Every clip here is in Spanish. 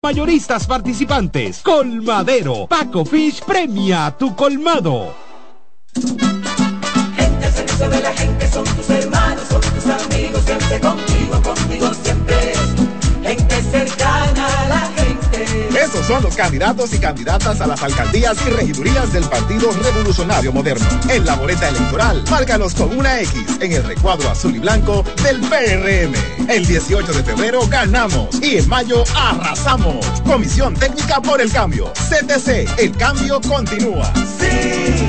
Mayoristas participantes. Colmadero. Paco Fish premia tu colmado. Gente al servicio de la gente son tus hermanos, son tus amigos, siempre contigo, contigo son los candidatos y candidatas a las alcaldías y regidurías del Partido Revolucionario Moderno. En la boleta electoral, márcanos con una X en el recuadro azul y blanco del PRM. El 18 de febrero ganamos y en mayo arrasamos. Comisión Técnica por el Cambio. CTC, el cambio continúa. Sí,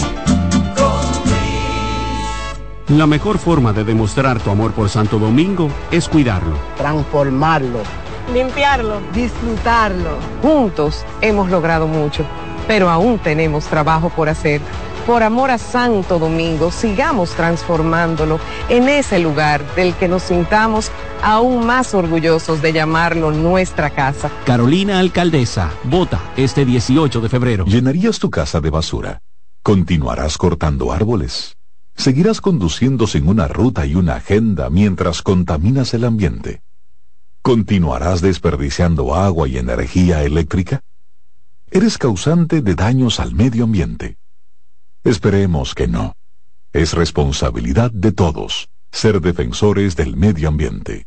La mejor forma de demostrar tu amor por Santo Domingo es cuidarlo. transformarlo, limpiarlo, disfrutarlo. Juntos hemos logrado mucho, pero aún tenemos trabajo por hacer. Por amor a Santo Domingo, sigamos transformándolo en ese lugar del que nos sintamos aún más orgullosos de llamarlo nuestra casa. Carolina Alcaldesa, vota este 18 de febrero. ¿Llenarías tu casa de basura? ¿Continuarás cortando árboles? ¿Seguirás conduciendo sin una ruta y una agenda mientras contaminas el ambiente? ¿Continuarás desperdiciando agua y energía eléctrica? ¿Eres causante de daños al medio ambiente? Esperemos que no. Es responsabilidad de todos ser defensores del medio ambiente.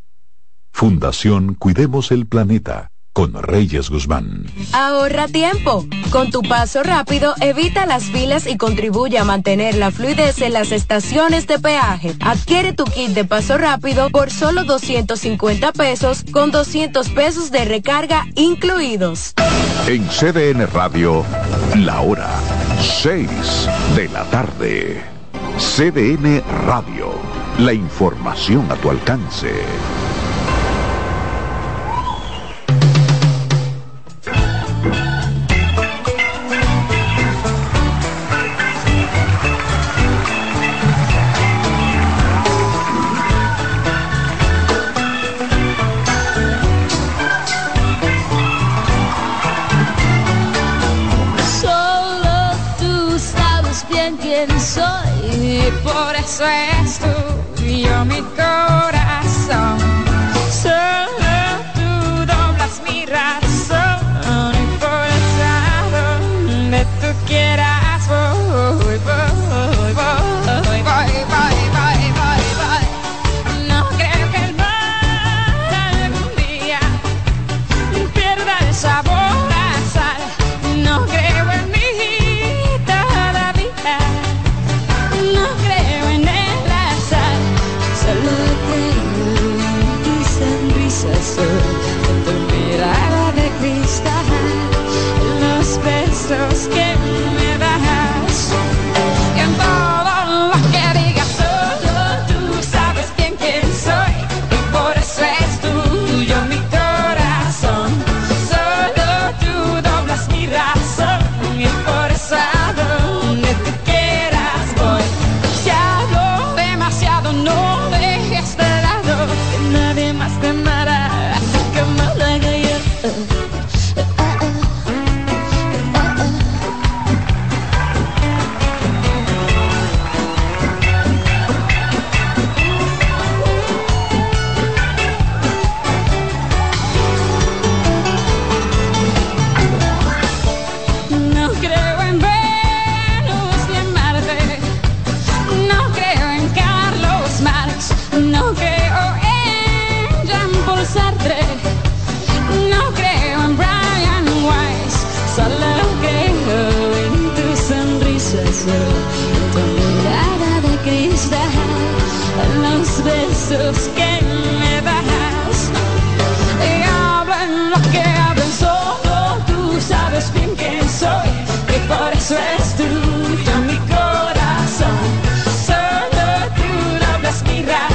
Fundación Cuidemos el Planeta con Reyes Guzmán. Ahorra tiempo. Con tu paso rápido, evita las filas y contribuye a mantener la fluidez en las estaciones de peaje. Adquiere tu kit de paso rápido por solo 250 pesos con 200 pesos de recarga incluidos. En CDN Radio, la hora 6 de la tarde. CDN Radio, la información a tu alcance. swear. Que me das y hablan lo que hablan solo tú sabes bien quién soy. Y por eso es tuyo mi corazón. Solo tú lo respiras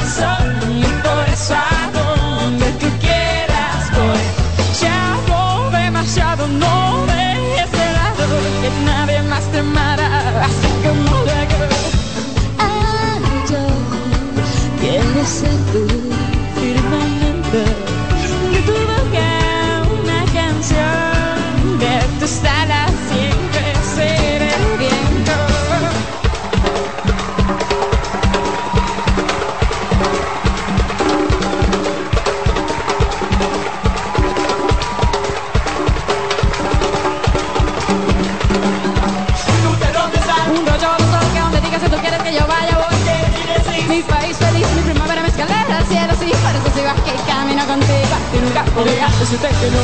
Well, they have to take it you, no.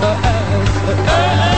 Uh, uh, uh, uh.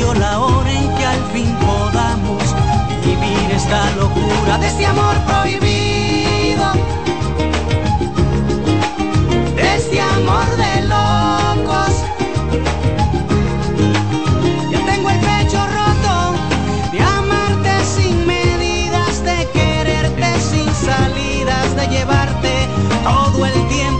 Acaricio la hora en que al fin podamos vivir esta locura de este amor prohibido, de este amor de locos. Ya tengo el pecho roto de amarte sin medidas, de quererte sin salidas, de llevarte todo el tiempo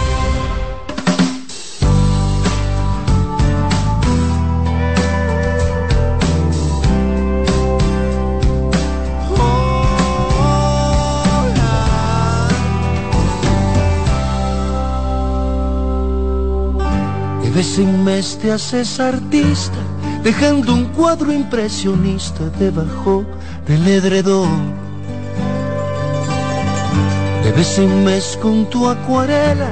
Vez en mes te haces artista, dejando un cuadro impresionista debajo del edredón. De vez en mes con tu acuarela,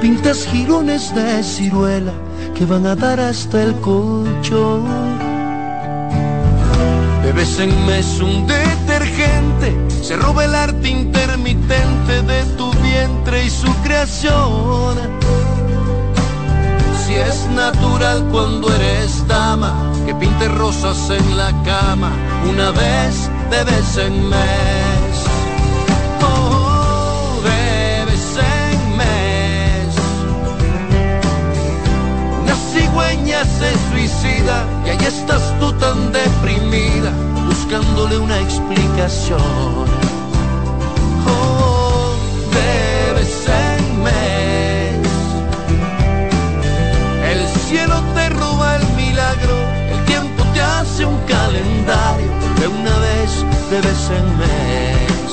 pintas jirones de ciruela que van a dar hasta el colchón. De vez en mes un detergente se roba el arte intermitente de tu vientre y su creación. Es natural cuando eres dama, que pinte rosas en la cama una vez de vez en mes. Oh, de vez en mes. Una cigüeña se suicida y ahí estás tú tan deprimida, buscándole una explicación. Hace un calendario de una vez de vez en mes.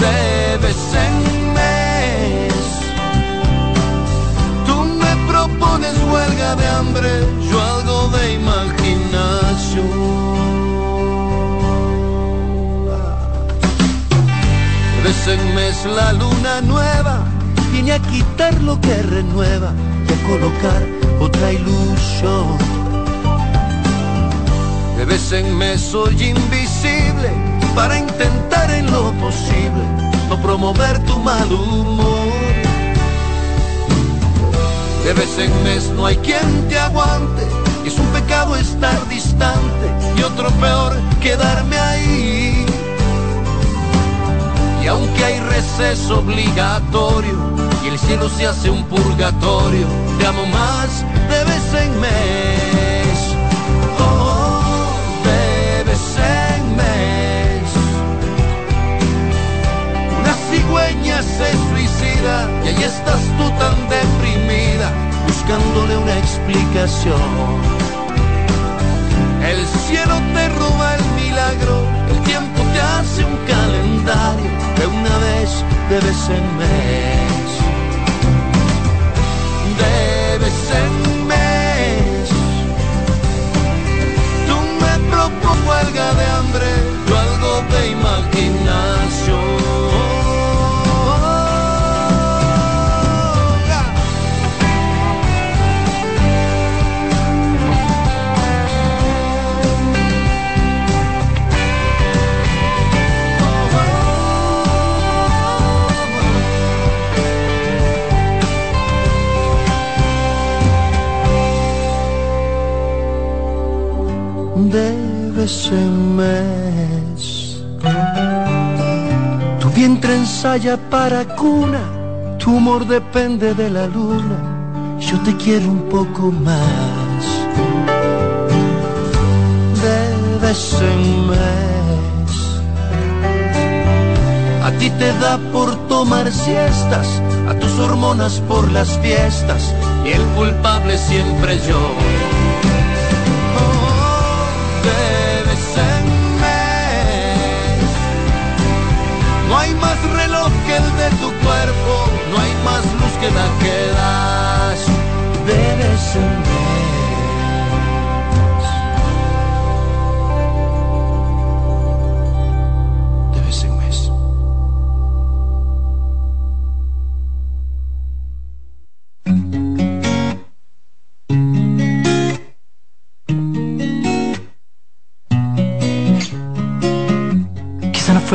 De vez en mes. Tú me propones huelga de hambre, yo algo de imaginación. De vez en mes la luna nueva viene a quitar lo que renueva y a colocar otra ilusión. Vez en mes soy invisible para intentar en lo posible no promover tu mal humor. De vez en mes no hay quien te aguante, y es un pecado estar distante y otro peor quedarme ahí. Y aunque hay receso obligatorio y el cielo se hace un purgatorio, te amo más de vez en mes. Se suicida y ahí estás tú tan deprimida, buscándole una explicación. El cielo te roba el milagro, el tiempo te hace un calendario de una vez de vez en mes. De vez en mes. Tú me propongo huelga de hambre, yo algo de imaginación. En mes. Tu vientre ensaya para cuna, tu humor depende de la luna. Yo te quiero un poco más. De en mes. A ti te da por tomar siestas, a tus hormonas por las fiestas, y el culpable siempre yo. Que el de tu cuerpo, no hay más luz que la que das. De vez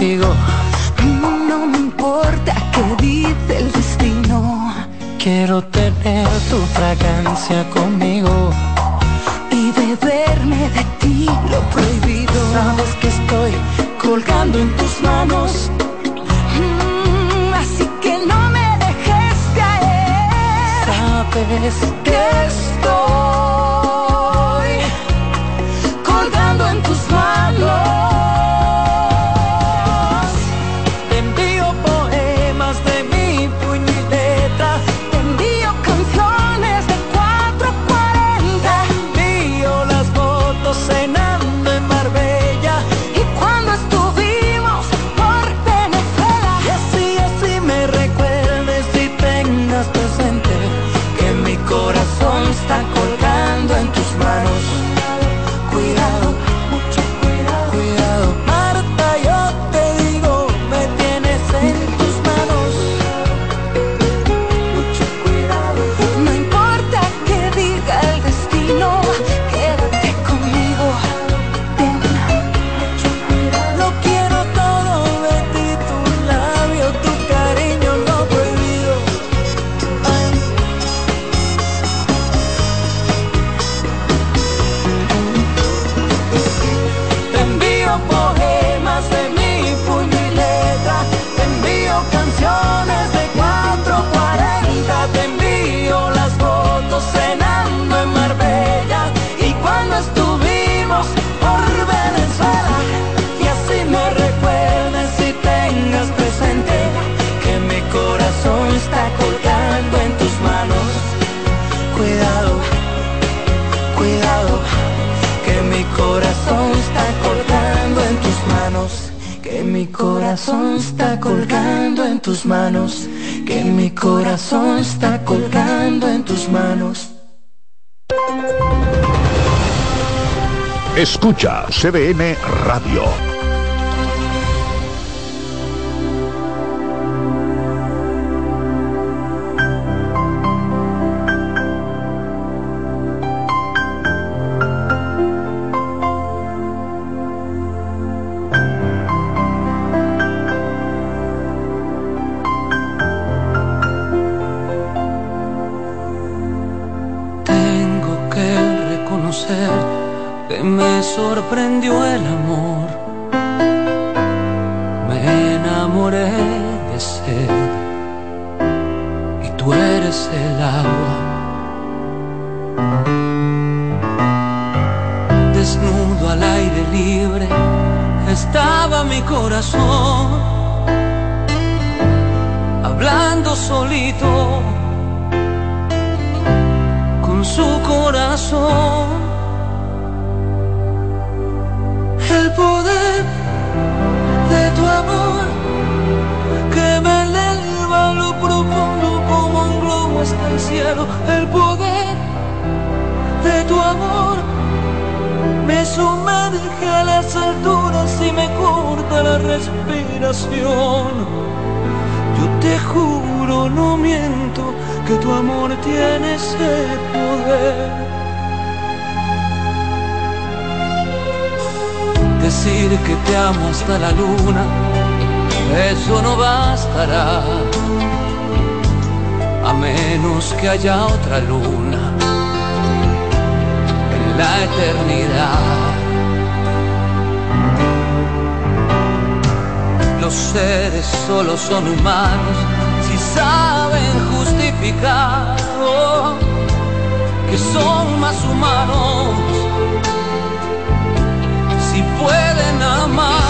no me importa qué dice el destino. Quiero tener tu fragancia conmigo. Y beberme de ti lo prohibido. Sabes que estoy colgando en tus manos. Mm, así que no me dejes caer. Sabes corazón está colgando en tus manos, que mi corazón está colgando en tus manos. Escucha CBN Radio. que son más humanos si pueden amar.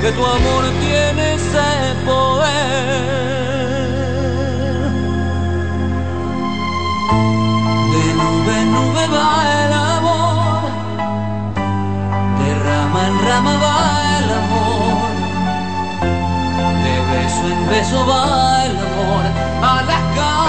que tu amor tiene ese poder. De nube en nube va el amor, de rama en rama va el amor, de beso en beso va el amor a la.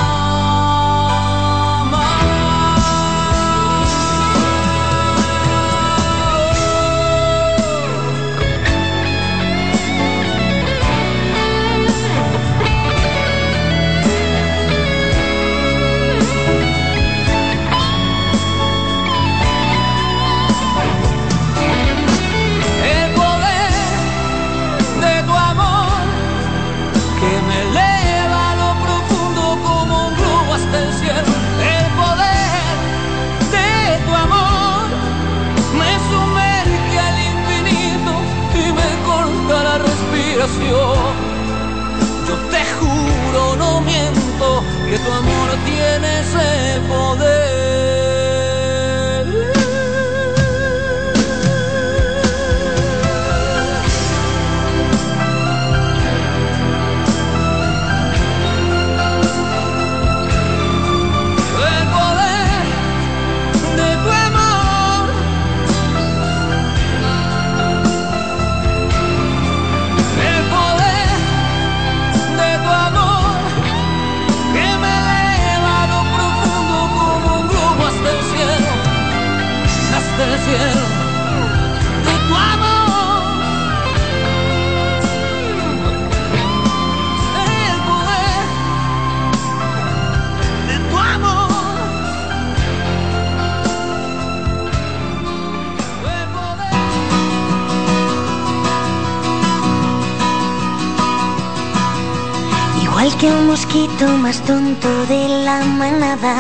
Yo te juro, no miento, que tu amor tiene ese poder. igual que un mosquito más tonto de la manada.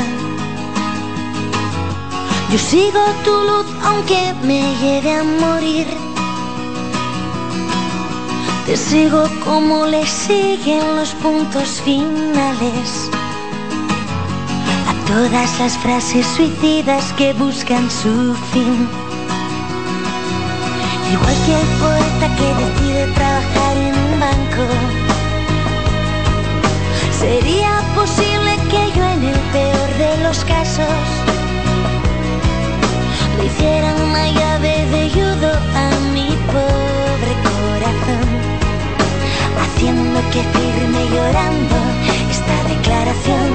Yo sigo tu luz aunque me lleve a morir. Te sigo como le siguen los puntos finales a todas las frases suicidas que buscan su fin. Igual que el poeta que decide trabajar en un banco. Sería posible que yo en el peor de los casos le hiciera una llave de judo a mi pobre corazón, haciendo que firme llorando esta declaración.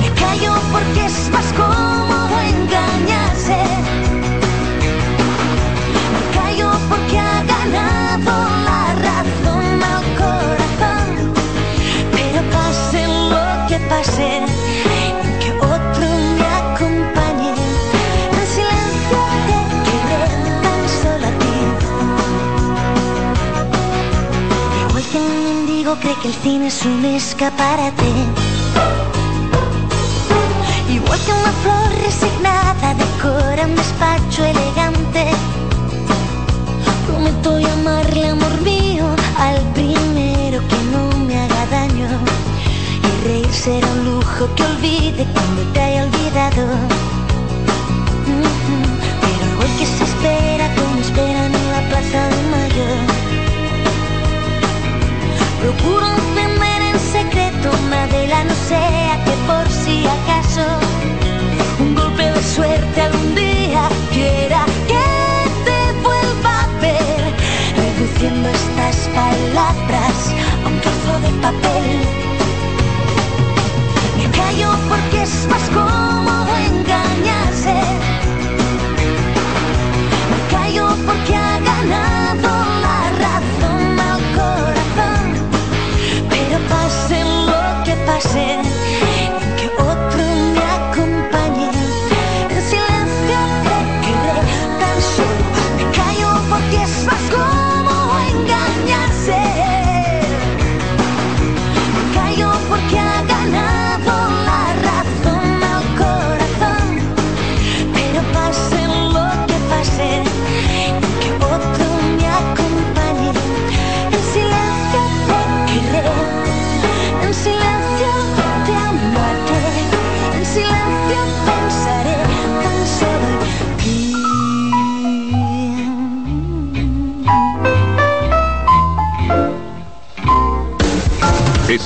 Me callo porque es más cómodo engañarse. Me callo porque ha ganado que pase, que otro me acompañe. En silencio te quedé tan solo a ti. Igual que un mendigo cree que el cine es un escaparate. Igual que una flor resignada decora un despacho elegante. Prometo llamarle amor mío al primero será un lujo que olvide cuando te haya olvidado. Pero igual que se espera como esperan en la plaza de mayo. Procuro encender en secreto una vela, no sea que por si acaso un golpe de suerte algún día quiera que te vuelva a ver, reduciendo estas palabras a un trozo de papel. Callo porque es más cómodo engañarse. Me callo porque ha ganado la razón al corazón. Pero pase lo que pase,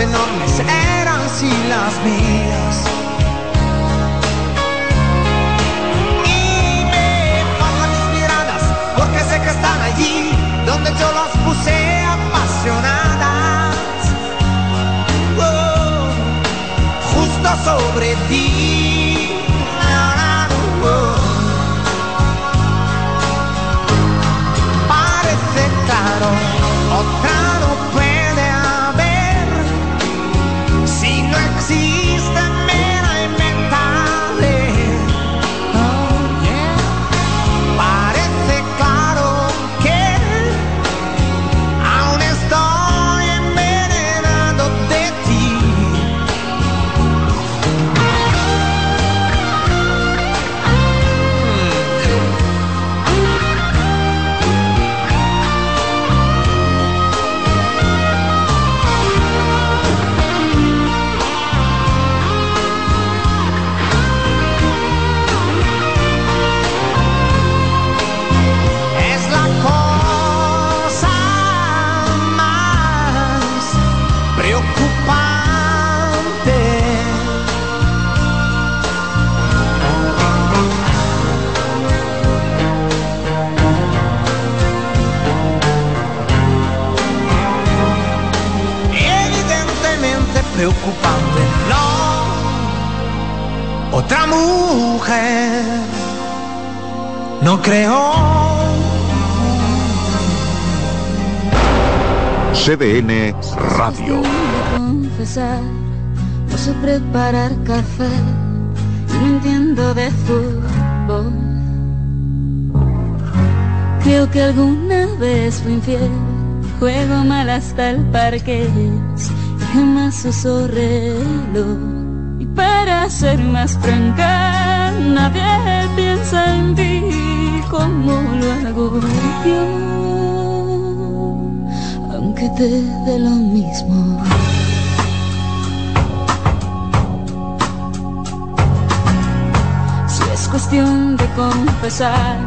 Enormes eran si las mías. Y me faltan tus miradas, porque sé que están allí, donde yo las puse apasionadas. Oh, justo sobre ti. Preocupante, no. Otra mujer, no creo. CDN Radio. confesar, no sé preparar café y no entiendo de fútbol. Creo que alguna vez fui infiel, juego mal hasta el parque uso reloj. Y para ser más franca, nadie piensa en ti como lo hago yo aunque te dé lo mismo. Si es cuestión de confesar,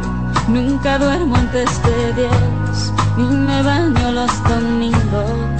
nunca duermo antes de diez, ni me baño los domingos.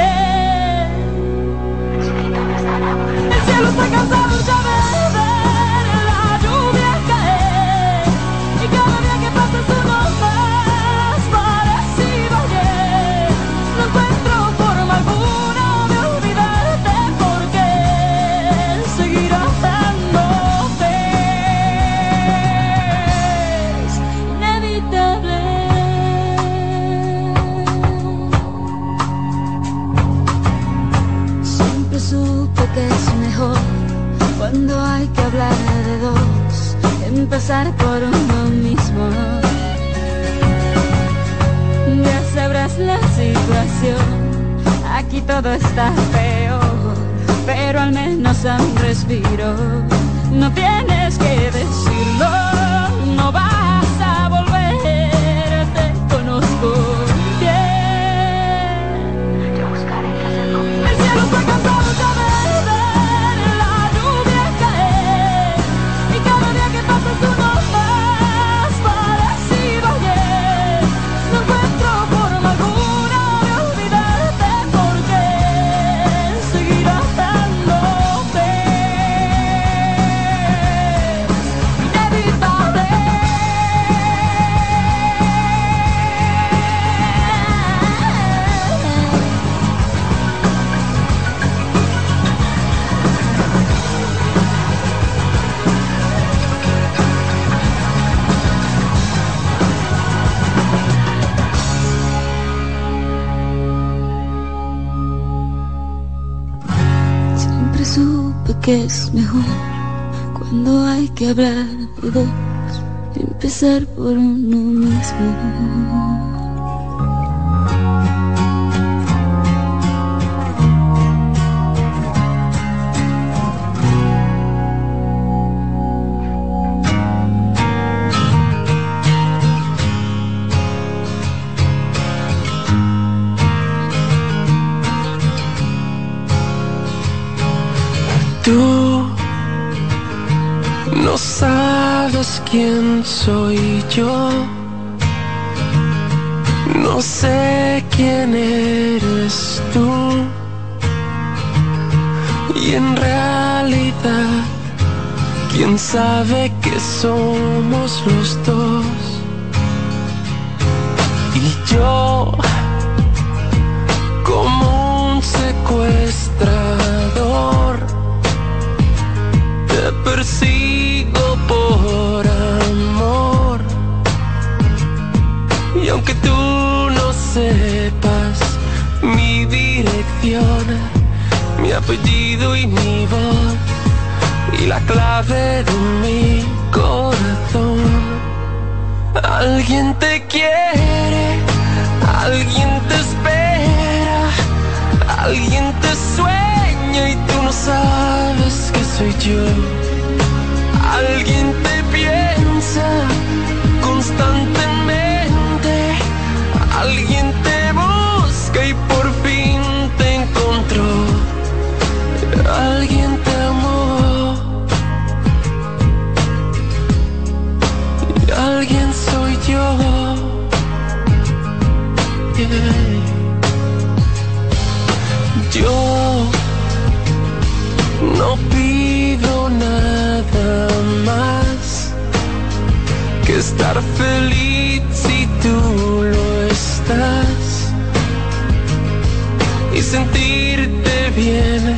sentirte bien,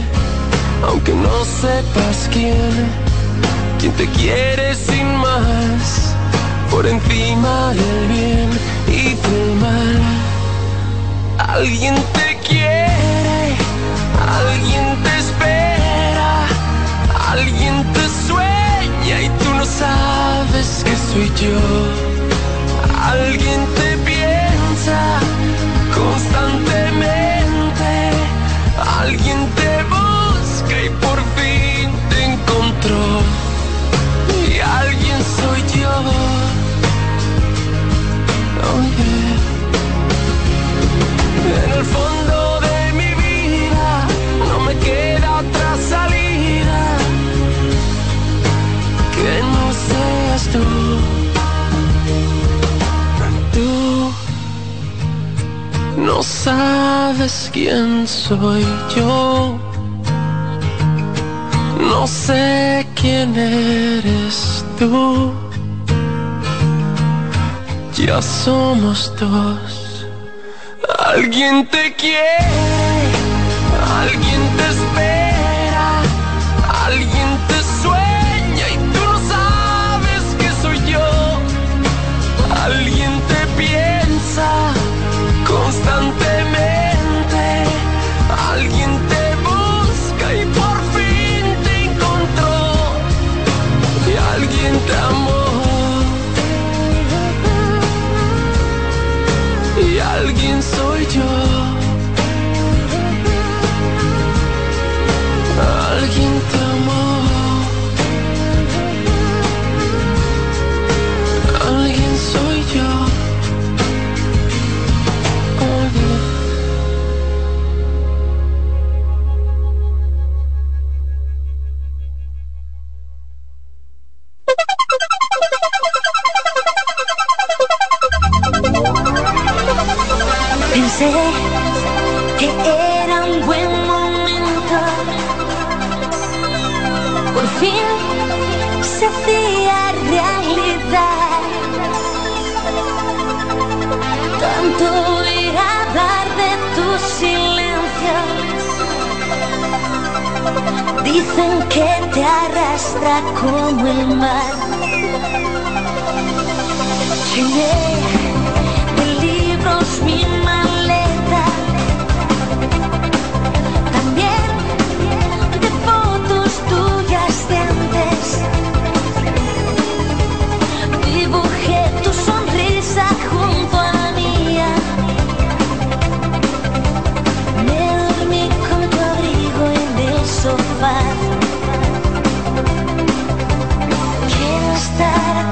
aunque no sepas quién, quien te quiere sin más, por encima del bien y del mal. Alguien te quiere, alguien te espera, alguien te sueña y tú no sabes que soy yo. Alguien te piensa constantemente Alguien te busca y por fin te encontró. Y alguien soy yo. No sabes quién soy yo. No sé quién eres tú. Ya somos dos. Alguien te quiere. dicen que te arrastra como el mar. Llené de libros mil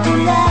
love.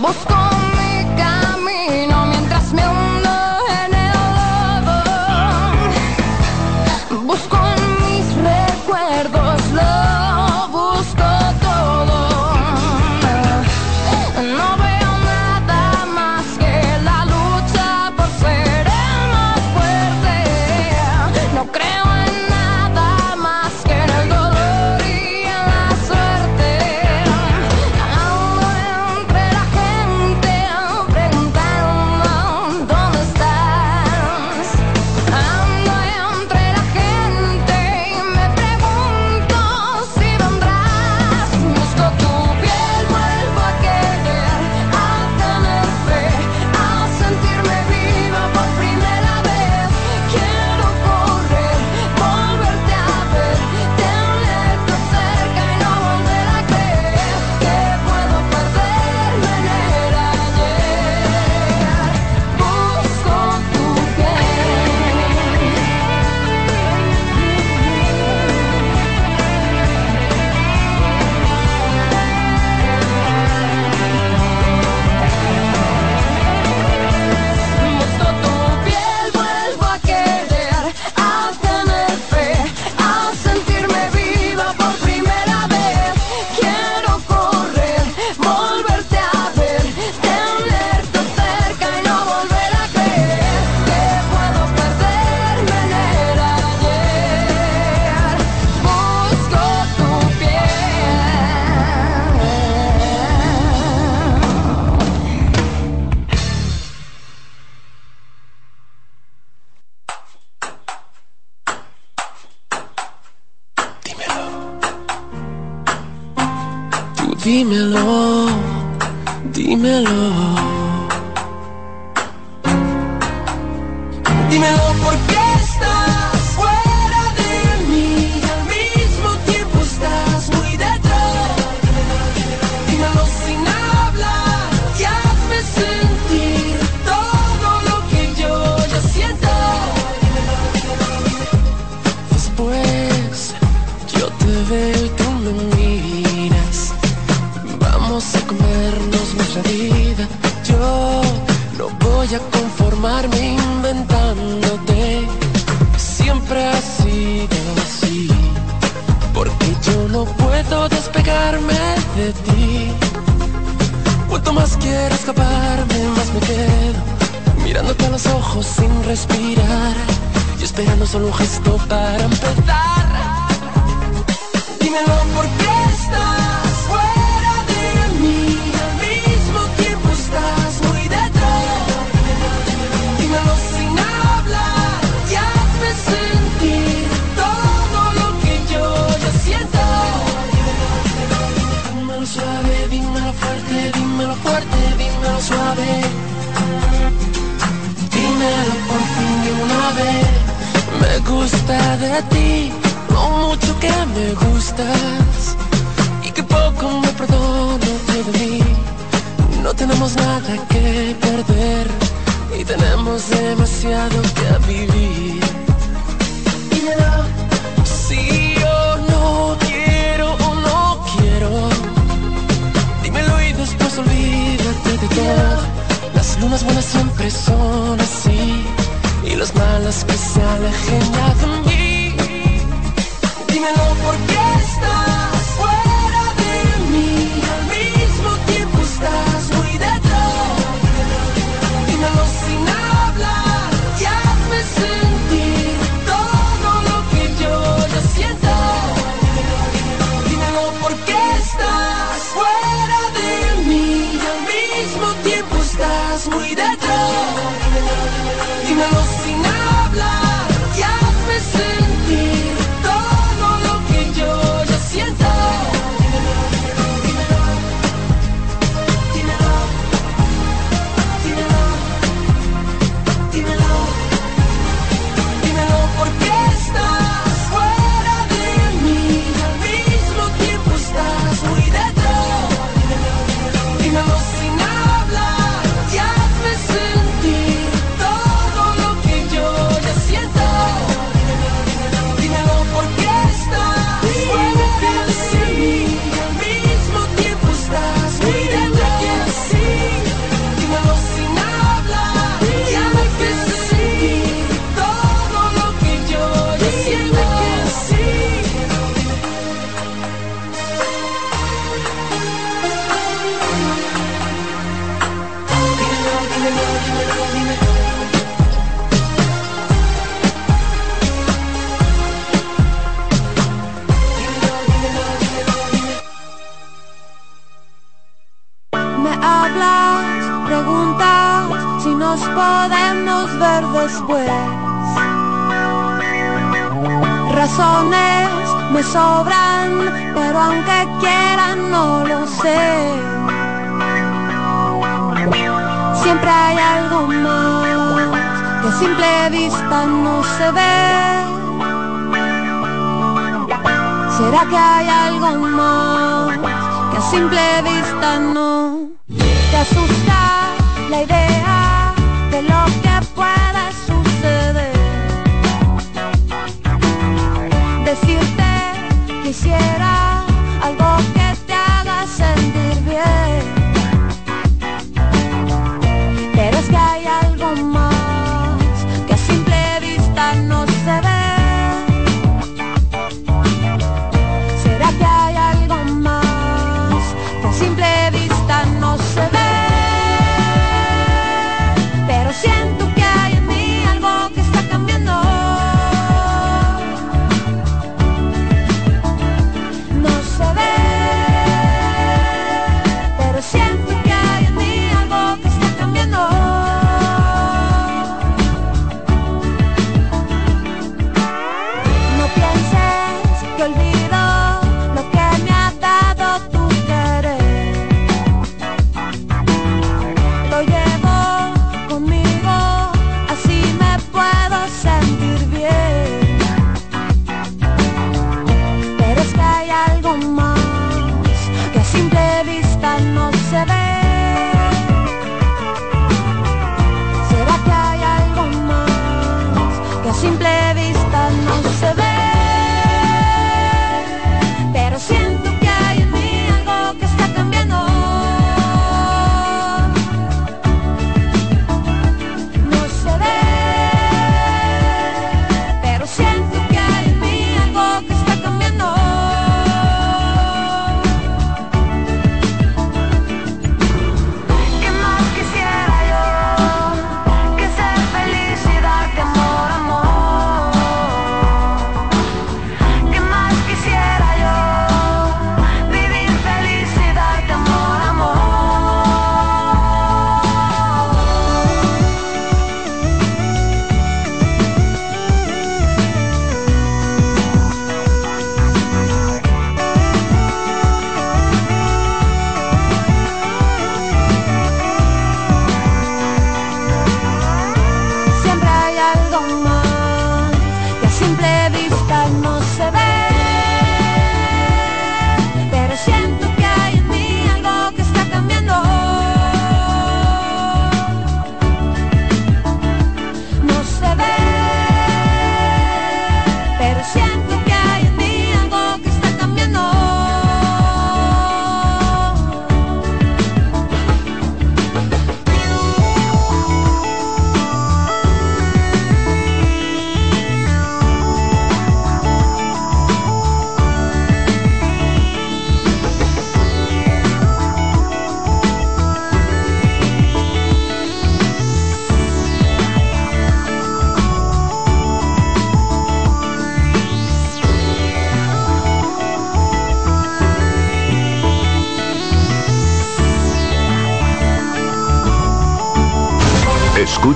Moscow. que hay algo más que a simple vista no te asusta la idea de lo que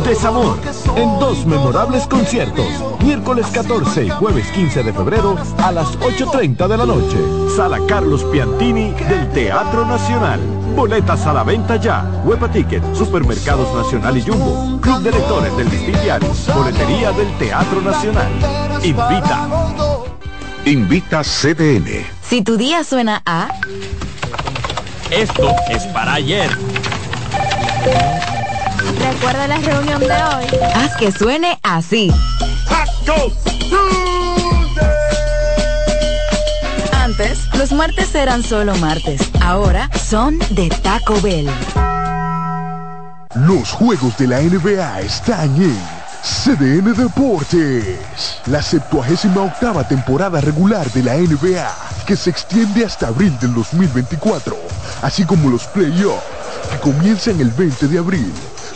Desamor, en dos memorables conciertos, miércoles 14 y jueves 15 de febrero a las 8.30 de la noche. Sala Carlos Piantini del Teatro Nacional. Boletas a la venta ya. Huepa Ticket, Supermercados Nacional y Jumbo. Club de Lectores del Diario. Boletería del Teatro Nacional. Invita. Invita CDN. Si tu día suena a... Esto es para ayer. Recuerda la reunión de hoy. Haz que suene así. Antes, los martes eran solo martes. Ahora son de Taco Bell. Los juegos de la NBA están en CDN Deportes. La 78 octava temporada regular de la NBA, que se extiende hasta abril del 2024, así como los playoffs, que comienzan el 20 de abril.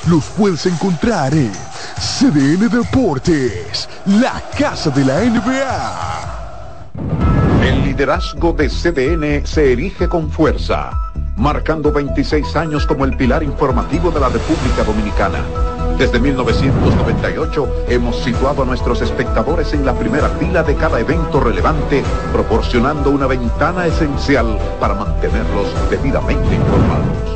Los puedes encontrar en CDN Deportes, la casa de la NBA. El liderazgo de CDN se erige con fuerza, marcando 26 años como el pilar informativo de la República Dominicana. Desde 1998 hemos situado a nuestros espectadores en la primera fila de cada evento relevante, proporcionando una ventana esencial para mantenerlos debidamente informados.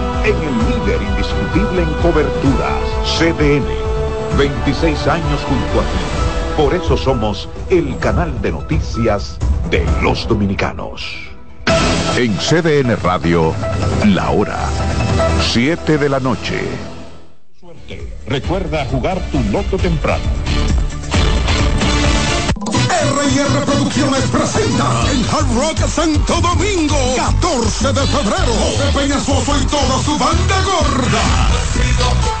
en el líder indiscutible en coberturas, CDN. 26 años junto a ti. Por eso somos el canal de noticias de los dominicanos. En CDN Radio, la hora 7 de la noche. Recuerda jugar tu loto temprano. R&R Producciones presenta en Hard Rock Santo Domingo 14 de febrero. José Peñasoso y toda su banda gorda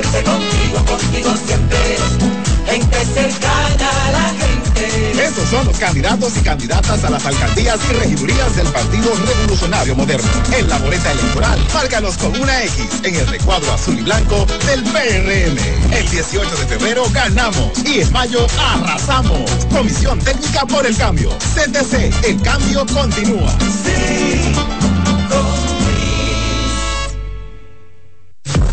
siempre contigo, contigo siempre. Gente cercana a la gente. Estos son los candidatos y candidatas a las alcaldías y regidurías del Partido Revolucionario Moderno. En la boleta electoral, márcanos con una X en el recuadro azul y blanco del PRM. El 18 de febrero ganamos y en mayo arrasamos. Comisión Técnica por el Cambio. CTC, el cambio continúa.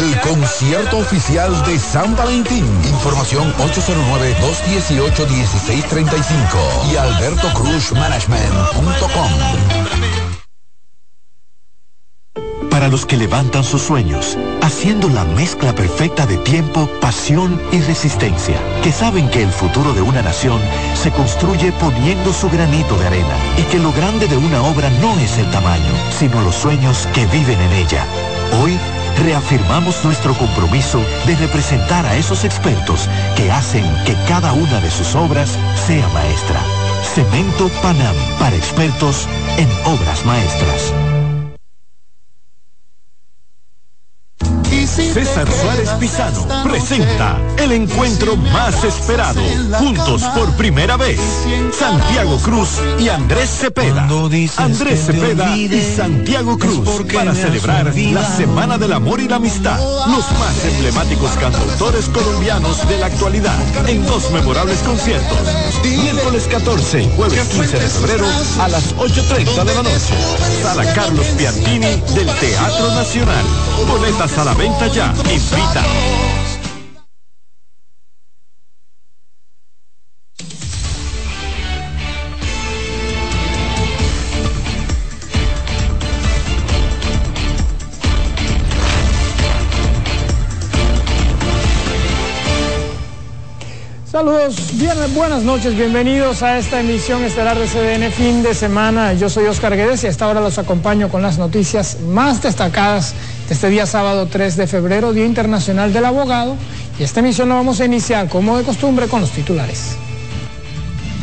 El concierto oficial de San Valentín. Información 809-218-1635 y albertocruzmanagement.com. para los que levantan sus sueños, haciendo la mezcla perfecta de tiempo, pasión y resistencia, que saben que el futuro de una nación se construye poniendo su granito de arena y que lo grande de una obra no es el tamaño, sino los sueños que viven en ella. Hoy, reafirmamos nuestro compromiso de representar a esos expertos que hacen que cada una de sus obras sea maestra. Cemento Panam para expertos en obras maestras. César Suárez Pisano presenta el encuentro más esperado, juntos por primera vez, Santiago Cruz y Andrés Cepeda. Andrés Cepeda y Santiago Cruz para celebrar la Semana del Amor y la Amistad. Los más emblemáticos cantautores colombianos de la actualidad en dos memorables conciertos. Miércoles 14 y jueves 15 de febrero a las 8.30 de la noche. Sala Carlos Piantini del Teatro Nacional. Boletas a la venta ya. Invita. Saludos, bien, buenas noches, bienvenidos a esta emisión estelar de CDN fin de semana. Yo soy Oscar Guedes y a esta hora los acompaño con las noticias más destacadas de este día sábado 3 de febrero, Día Internacional del Abogado. Y esta emisión la vamos a iniciar como de costumbre con los titulares.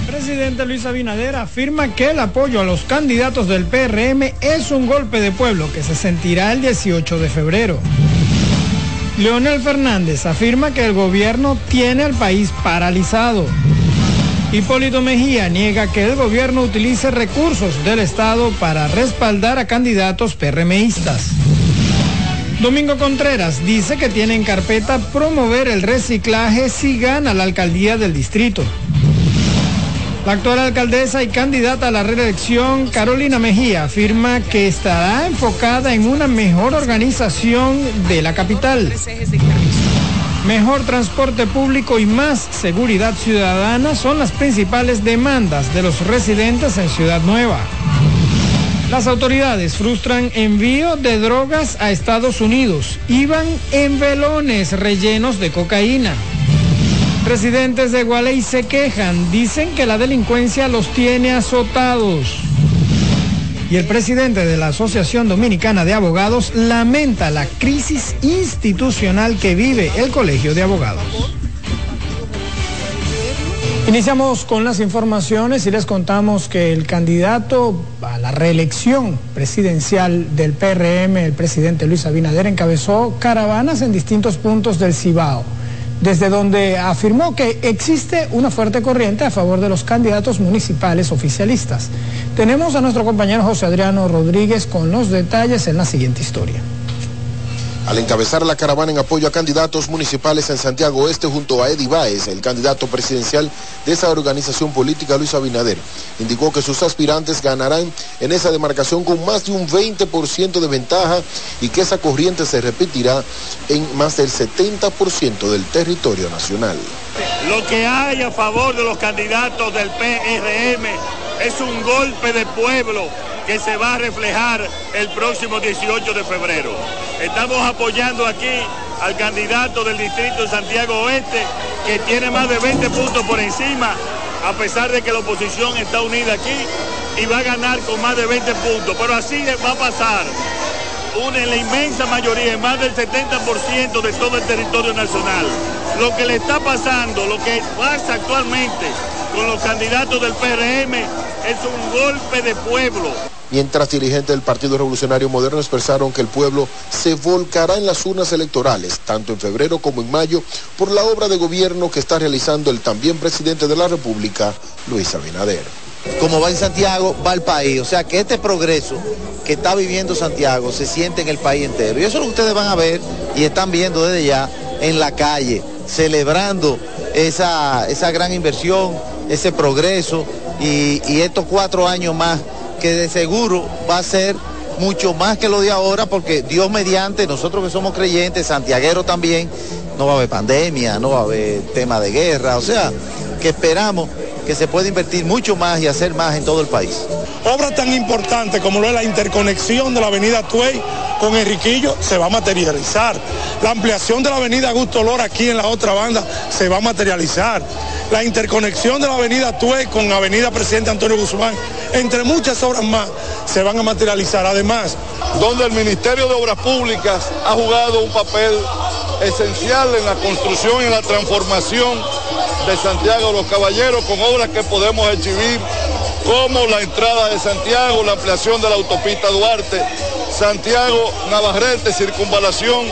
Presidente Luis Abinader afirma que el apoyo a los candidatos del PRM es un golpe de pueblo que se sentirá el 18 de febrero. Leonel Fernández afirma que el gobierno tiene al país paralizado. Hipólito Mejía niega que el gobierno utilice recursos del Estado para respaldar a candidatos PRMistas. Domingo Contreras dice que tiene en carpeta promover el reciclaje si gana la alcaldía del distrito. La actual alcaldesa y candidata a la reelección, Carolina Mejía, afirma que estará enfocada en una mejor organización de la capital. Mejor transporte público y más seguridad ciudadana son las principales demandas de los residentes en Ciudad Nueva. Las autoridades frustran envío de drogas a Estados Unidos. Iban en velones rellenos de cocaína. Residentes de Gualey se quejan, dicen que la delincuencia los tiene azotados. Y el presidente de la Asociación Dominicana de Abogados lamenta la crisis institucional que vive el Colegio de Abogados. Iniciamos con las informaciones y les contamos que el candidato a la reelección presidencial del PRM, el presidente Luis Abinader, encabezó caravanas en distintos puntos del Cibao desde donde afirmó que existe una fuerte corriente a favor de los candidatos municipales oficialistas. Tenemos a nuestro compañero José Adriano Rodríguez con los detalles en la siguiente historia. Al encabezar la caravana en apoyo a candidatos municipales en Santiago Oeste junto a Eddie Báez, el candidato presidencial de esa organización política, Luis Abinader, indicó que sus aspirantes ganarán en esa demarcación con más de un 20% de ventaja y que esa corriente se repetirá en más del 70% del territorio nacional. Lo que hay a favor de los candidatos del PRM es un golpe de pueblo que se va a reflejar el próximo 18 de febrero. Estamos apoyando aquí al candidato del distrito de Santiago Oeste, que tiene más de 20 puntos por encima, a pesar de que la oposición está unida aquí y va a ganar con más de 20 puntos. Pero así va a pasar. Una, en la inmensa mayoría, más del 70% de todo el territorio nacional. Lo que le está pasando, lo que pasa actualmente con los candidatos del PRM es un golpe de pueblo mientras dirigentes del Partido Revolucionario Moderno expresaron que el pueblo se volcará en las urnas electorales, tanto en febrero como en mayo, por la obra de gobierno que está realizando el también presidente de la República, Luis Abinader. Como va en Santiago, va el país. O sea que este progreso que está viviendo Santiago se siente en el país entero. Y eso es lo que ustedes van a ver y están viendo desde ya en la calle, celebrando esa, esa gran inversión, ese progreso y, estos cuatro años más que de seguro va a ser mucho más que lo de ahora, porque Dios mediante, nosotros que somos creyentes, santiagueros también, no va a haber pandemia, no va a haber tema de guerra, o sea, que esperamos que se pueda invertir mucho más y hacer más en todo el país. Obras tan importantes como lo es la interconexión de la avenida Tuey con Enriquillo se va a materializar. La ampliación de la avenida Augusto Lora aquí en la otra banda se va a materializar. La interconexión de la avenida Tue con avenida Presidente Antonio Guzmán, entre muchas obras más, se van a materializar. Además, donde el Ministerio de Obras Públicas ha jugado un papel esencial en la construcción y en la transformación de Santiago de los Caballeros con obras que podemos exhibir como la entrada de Santiago, la ampliación de la autopista Duarte, Santiago Navarrete, circunvalación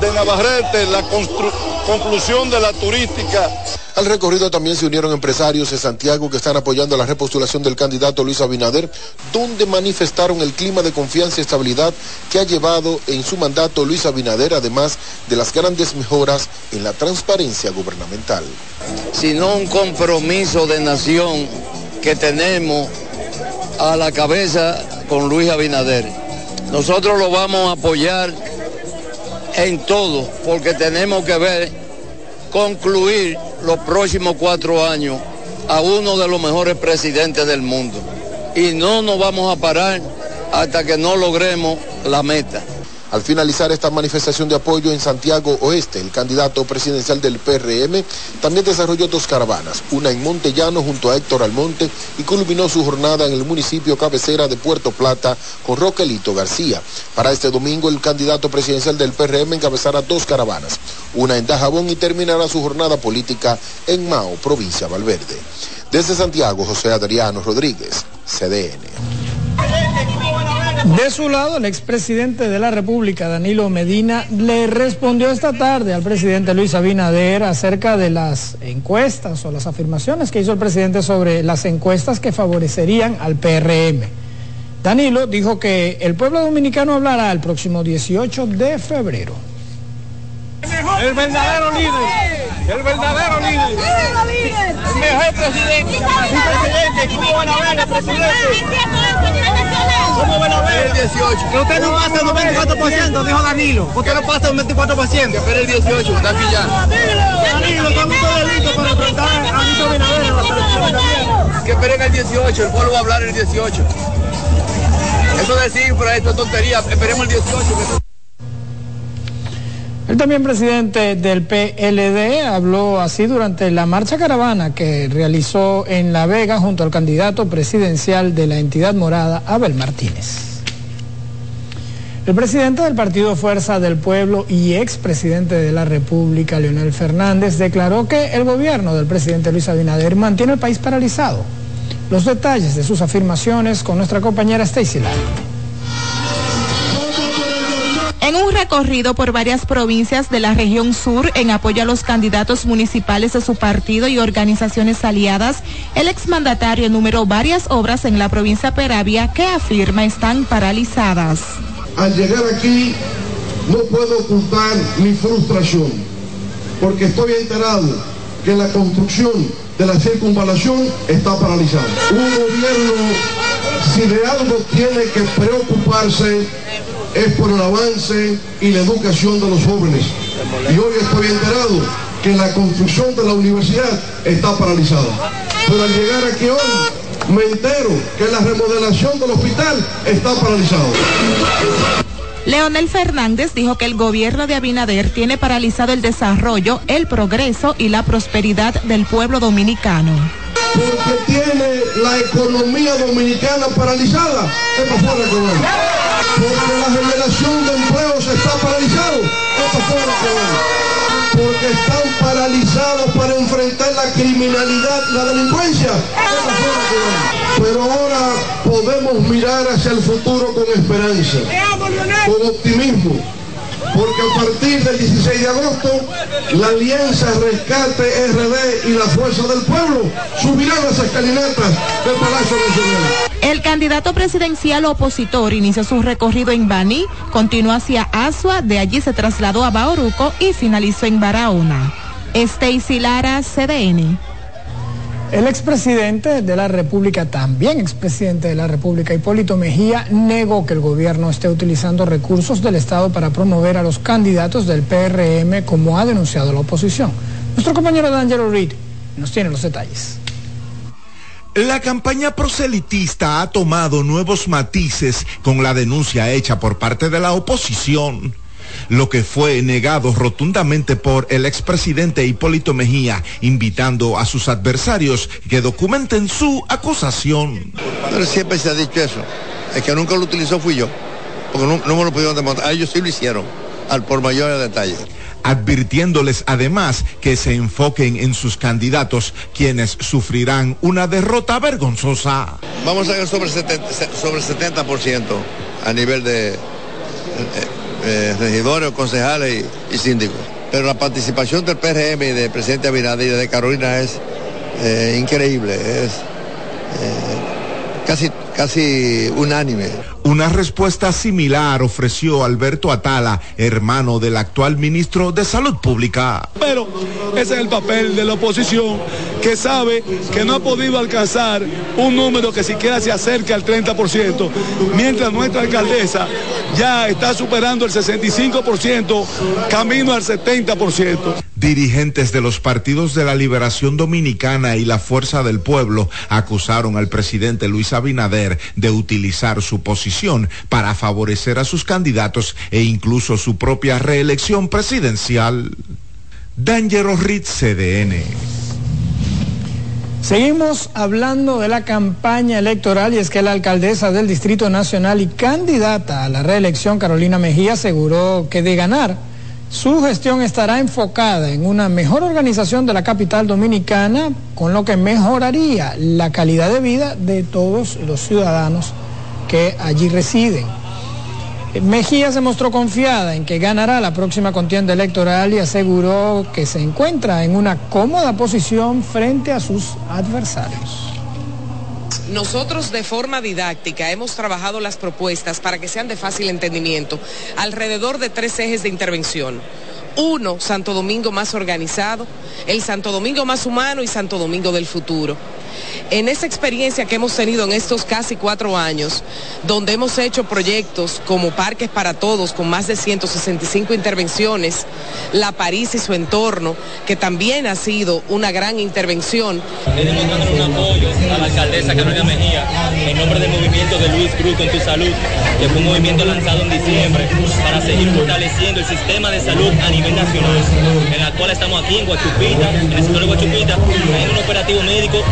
de Navarrete, la conclusión de la turística al recorrido también se unieron empresarios de Santiago que están apoyando la repostulación del candidato Luis Abinader, donde manifestaron el clima de confianza y estabilidad que ha llevado en su mandato Luis Abinader, además de las grandes mejoras en la transparencia gubernamental. Sino un compromiso de nación que tenemos a la cabeza con Luis Abinader. Nosotros lo vamos a apoyar en todo, porque tenemos que ver concluir los próximos cuatro años a uno de los mejores presidentes del mundo. Y no nos vamos a parar hasta que no logremos la meta. Al finalizar esta manifestación de apoyo en Santiago Oeste, el candidato presidencial del PRM también desarrolló dos caravanas, una en Montellano junto a Héctor Almonte y culminó su jornada en el municipio cabecera de Puerto Plata con Roquelito García. Para este domingo, el candidato presidencial del PRM encabezará dos caravanas, una en Dajabón y terminará su jornada política en Mao, provincia Valverde. Desde Santiago, José Adriano Rodríguez, CDN. De su lado, el expresidente de la República, Danilo Medina, le respondió esta tarde al presidente Luis Abinader acerca de las encuestas o las afirmaciones que hizo el presidente sobre las encuestas que favorecerían al PRM. Danilo dijo que el pueblo dominicano hablará el próximo 18 de febrero. El verdadero líder, el verdadero líder, el mejor presidente, ¿cómo van a el presidente? ¿Cómo ver? El 18. Que usted no pasa el 24%, dijo Danilo. Usted no pasa el 24%. Que espera el 18, está aquí ya. Danilo, estamos todos listos para enfrentar a Luis Abinader en las elecciones también. Que esperen el 18, el pueblo va a hablar el 18. Eso de cifra, esto es tontería. Esperemos el 18. El también presidente del PLD habló así durante la marcha caravana que realizó en La Vega junto al candidato presidencial de la entidad morada, Abel Martínez. El presidente del Partido Fuerza del Pueblo y expresidente de la República, Leonel Fernández, declaró que el gobierno del presidente Luis Abinader mantiene el país paralizado. Los detalles de sus afirmaciones con nuestra compañera Stacy. En un recorrido por varias provincias de la región sur en apoyo a los candidatos municipales de su partido y organizaciones aliadas, el exmandatario enumeró varias obras en la provincia Peravia que afirma están paralizadas. Al llegar aquí no puedo ocultar mi frustración, porque estoy enterado que la construcción de la circunvalación está paralizada. Un gobierno, si de algo tiene que preocuparse, es por el avance y la educación de los jóvenes. Y hoy estoy enterado que la construcción de la universidad está paralizada. Pero al llegar aquí hoy, me entero que la remodelación del hospital está paralizada. Leonel Fernández dijo que el gobierno de Abinader tiene paralizado el desarrollo, el progreso y la prosperidad del pueblo dominicano. Porque tiene la economía dominicana paralizada. ¿Qué pasó, porque la generación de empleos está paralizado. Eso fue lo que Porque están paralizados para enfrentar la criminalidad, la delincuencia. Eso fue lo que Pero ahora podemos mirar hacia el futuro con esperanza, con optimismo porque a partir del 16 de agosto la Alianza Rescate RD y la Fuerza del Pueblo subirán las escalinatas del Palacio Nacional. El candidato presidencial opositor inició su recorrido en Bani, continuó hacia Asua, de allí se trasladó a Bauruco y finalizó en Barahona. Stacy Lara, CDN. El expresidente de la República, también expresidente de la República, Hipólito Mejía, negó que el gobierno esté utilizando recursos del Estado para promover a los candidatos del PRM, como ha denunciado la oposición. Nuestro compañero D'Angelo Reed nos tiene los detalles. La campaña proselitista ha tomado nuevos matices con la denuncia hecha por parte de la oposición lo que fue negado rotundamente por el expresidente Hipólito Mejía, invitando a sus adversarios que documenten su acusación. Pero siempre se ha dicho eso. El que nunca lo utilizó fui yo, porque no, no me lo pudieron demostrar. Ellos sí lo hicieron, al por mayor detalle advirtiéndoles además que se enfoquen en sus candidatos, quienes sufrirán una derrota vergonzosa. Vamos a ver sobre 70%, sobre 70% a nivel de eh, eh, regidores, concejales y, síndicos. Pero la participación del PRM y del presidente Abinader y de Carolina es eh, increíble, es casi, casi unánime. Una respuesta similar ofreció Alberto Atala, hermano del actual ministro de Salud Pública. Pero ese es el papel de la oposición que sabe que no ha podido alcanzar un número que siquiera se acerque al 30%, mientras nuestra alcaldesa ya está superando el 65%, camino al 70%. Dirigentes de los partidos de la Liberación Dominicana y la Fuerza del Pueblo acusaron al presidente Luis Abinader de utilizar su posición para favorecer a sus candidatos e incluso su propia reelección presidencial. Dangero Ritz CDN. Seguimos hablando de la campaña electoral y es que la alcaldesa del Distrito Nacional y candidata a la reelección, Carolina Mejía, aseguró que de ganar, su gestión estará enfocada en una mejor organización de la capital dominicana, con lo que mejoraría la calidad de vida de todos los ciudadanos que allí residen. Mejía se mostró confiada en que ganará la próxima contienda electoral y aseguró que se encuentra en una cómoda posición frente a sus adversarios. Nosotros de forma didáctica hemos trabajado las propuestas para que sean de fácil entendimiento alrededor de tres ejes de intervención. Uno, Santo Domingo más organizado, el Santo Domingo más humano y Santo Domingo del futuro en esa experiencia que hemos tenido en estos casi cuatro años, donde hemos hecho proyectos como Parques para Todos, con más de 165 intervenciones, La París y su entorno, que también ha sido una gran intervención. Queremos dar un apoyo a la alcaldesa Carolina Mejía en nombre del movimiento de Luis Cruz con tu salud, que fue un movimiento lanzado en diciembre para seguir fortaleciendo el sistema de salud a nivel nacional, en la cual estamos aquí en Guachupita, en el sector de Guachupita, en un operativo médico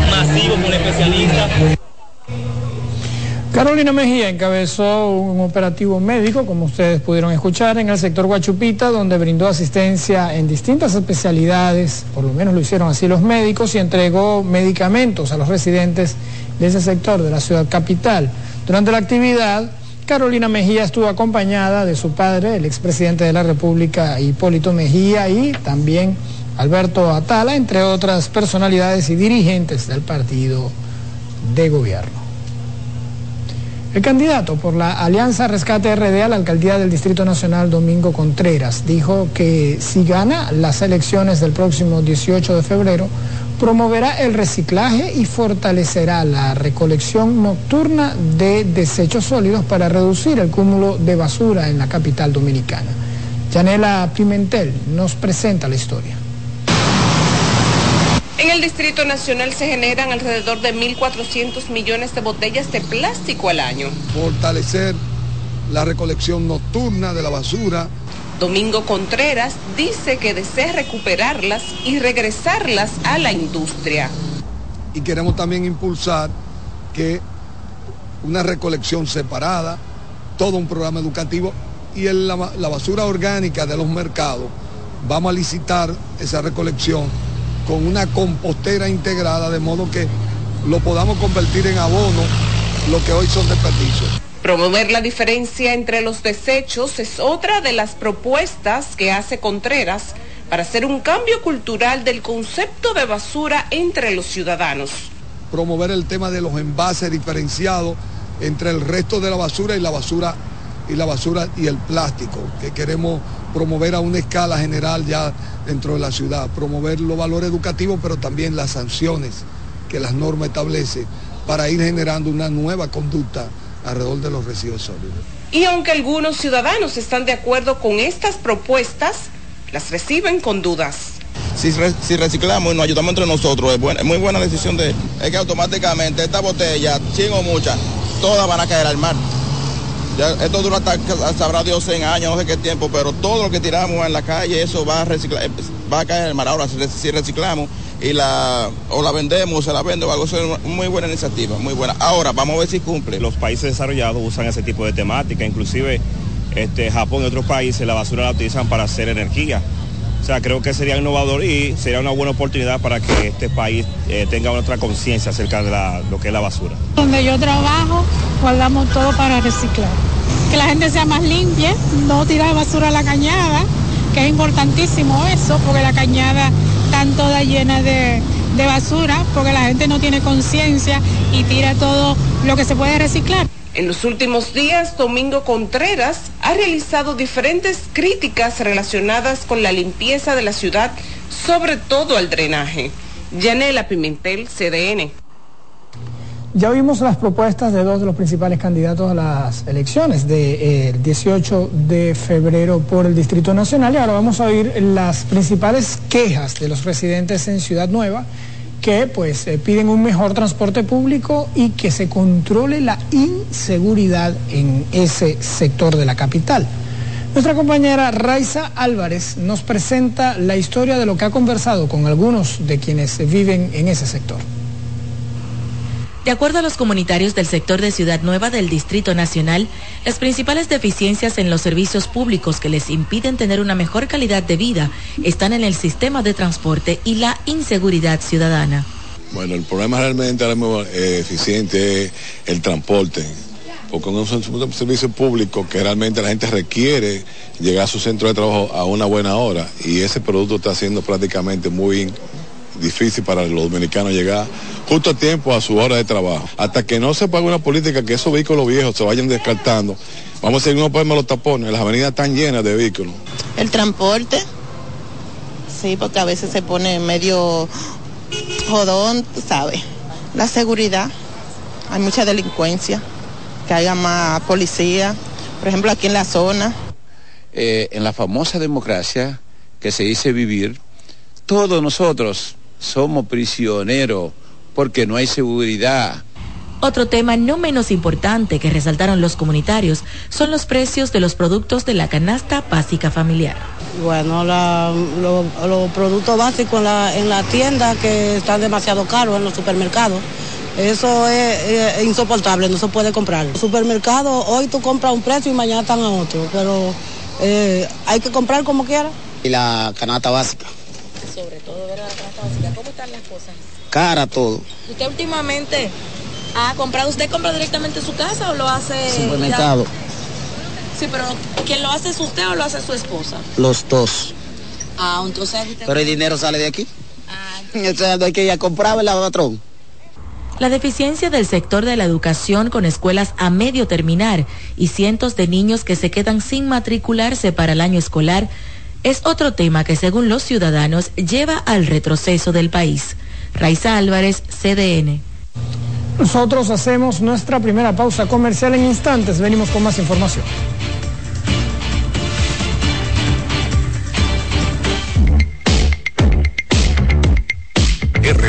Carolina Mejía encabezó un operativo médico, como ustedes pudieron escuchar, en el sector Guachupita, donde brindó asistencia en distintas especialidades, por lo menos lo hicieron así los médicos, y entregó medicamentos a los residentes de ese sector de la ciudad capital. Durante la actividad, Carolina Mejía estuvo acompañada de su padre, el expresidente de la República, Hipólito Mejía, y también Alberto Atala, entre otras personalidades y dirigentes del partido de gobierno. El candidato por la Alianza Rescate RD a la alcaldía del Distrito Nacional, Domingo Contreras, dijo que si gana las elecciones del próximo 18 de febrero, promoverá el reciclaje y fortalecerá la recolección nocturna de desechos sólidos para reducir el cúmulo de basura en la capital dominicana. Yanela Pimentel nos presenta la historia. En el Distrito Nacional se generan alrededor de 1.400 millones de botellas de plástico al año. Fortalecer la recolección nocturna de la basura. Domingo Contreras dice que desea recuperarlas y regresarlas a la industria. Y queremos también impulsar que una recolección separada, todo un programa educativo y en la, la basura orgánica de los mercados, vamos a licitar esa recolección con una compostera integrada, de modo que lo podamos convertir en abono, lo que hoy son desperdicios. Promover la diferencia entre los desechos es otra de las propuestas que hace Contreras para hacer un cambio cultural del concepto de basura entre los ciudadanos. Promover el tema de los envases diferenciados entre el resto de la basura y la basura y la basura y el plástico, que queremos promover a una escala general ya dentro de la ciudad, promover los valores educativos, pero también las sanciones que las normas establecen para ir generando una nueva conducta alrededor de los residuos sólidos. Y aunque algunos ciudadanos están de acuerdo con estas propuestas, las reciben con dudas. si, si reciclamos y nos ayudamos entre nosotros, es, buena, es muy buena decisión de Es que automáticamente esta botella, chingo muchas, todas van a caer al mar. Ya, esto dura hasta, sabrá Dios 100 años, no sé qué tiempo, pero todo lo que tiramos en la calle, eso va a reciclar, eh, va a caer al mar. Ahora, si reciclamos y la, o la vendemos, o se la vende o algo, eso es muy buena iniciativa, muy buena. Ahora, vamos a ver si cumple. Los países desarrollados usan ese tipo de temática, inclusive este, Japón y otros países la basura la utilizan para hacer energía. O sea, creo que sería innovador y sería una buena oportunidad para que este país eh, tenga otra conciencia acerca de lo que es la basura. Donde yo trabajo, guardamos todo para reciclar. Que la gente sea más limpia, no tirar basura a la cañada, que es importantísimo eso, porque la cañada está toda llena de, de basura, porque la gente no tiene conciencia y tira todo lo que se puede reciclar. En los últimos días, Domingo Contreras ha realizado diferentes críticas relacionadas con la limpieza de la ciudad, sobre todo al drenaje. Yanela Pimentel, CDN. Ya vimos las propuestas de dos de los principales candidatos a las elecciones del 18 de febrero por el Distrito Nacional y ahora vamos a oír las principales quejas de los residentes en Ciudad Nueva que pues eh, piden un mejor transporte público y que se controle la inseguridad en ese sector de la capital. Nuestra compañera Raiza Álvarez nos presenta la historia de lo que ha conversado con algunos de quienes viven en ese sector. De acuerdo a los comunitarios del sector de Ciudad Nueva del Distrito Nacional, las principales deficiencias en los servicios públicos que les impiden tener una mejor calidad de vida están en el sistema de transporte y la inseguridad ciudadana. Bueno, el problema realmente ahora mismo eh, eficiente es el transporte, porque es un servicio público que realmente la gente requiere llegar a su centro de trabajo a una buena hora y ese producto está siendo prácticamente muy difícil para los dominicanos llegar justo a tiempo a su hora de trabajo. Hasta que no se pague una política que esos vehículos viejos se vayan descartando, vamos a seguir no podemos los tapones, las avenidas están llenas de vehículos. El transporte, sí, porque a veces se pone medio jodón, ¿sabes? La seguridad, hay mucha delincuencia, que haya más policía, por ejemplo aquí en la zona. Eh, en la famosa democracia que se dice vivir, todos nosotros somos prisioneros porque no hay seguridad. Otro tema no menos importante que resaltaron los comunitarios son los precios de los productos de la canasta básica familiar. Bueno, los productos básicos en la, en la tienda que están demasiado caros en los supermercados. Eso es, insoportable, no se puede comprar. En supermercado hoy tú compras un precio y mañana están a otro, pero eh, hay que comprar como quiera. Y la canasta básica sobre todo ver la canasta básica. ¿Cómo están las cosas? Cara todo. ¿Usted últimamente ha comprado, usted compra directamente en su casa o lo hace? Supermercado. Sí, pero ¿quién lo hace es usted o lo hace su esposa? Los dos. Ah, entonces... Pero el dinero sale de aquí. Ah, entonces... hay que ir a comprar, el patrón? La deficiencia del sector de la educación con escuelas a medio terminar y cientos de niños que se quedan sin matricularse para el año escolar es otro tema que según los ciudadanos lleva al retroceso del país. Raiza Álvarez, CDN. Nosotros hacemos nuestra primera pausa comercial en instantes. Venimos con más información.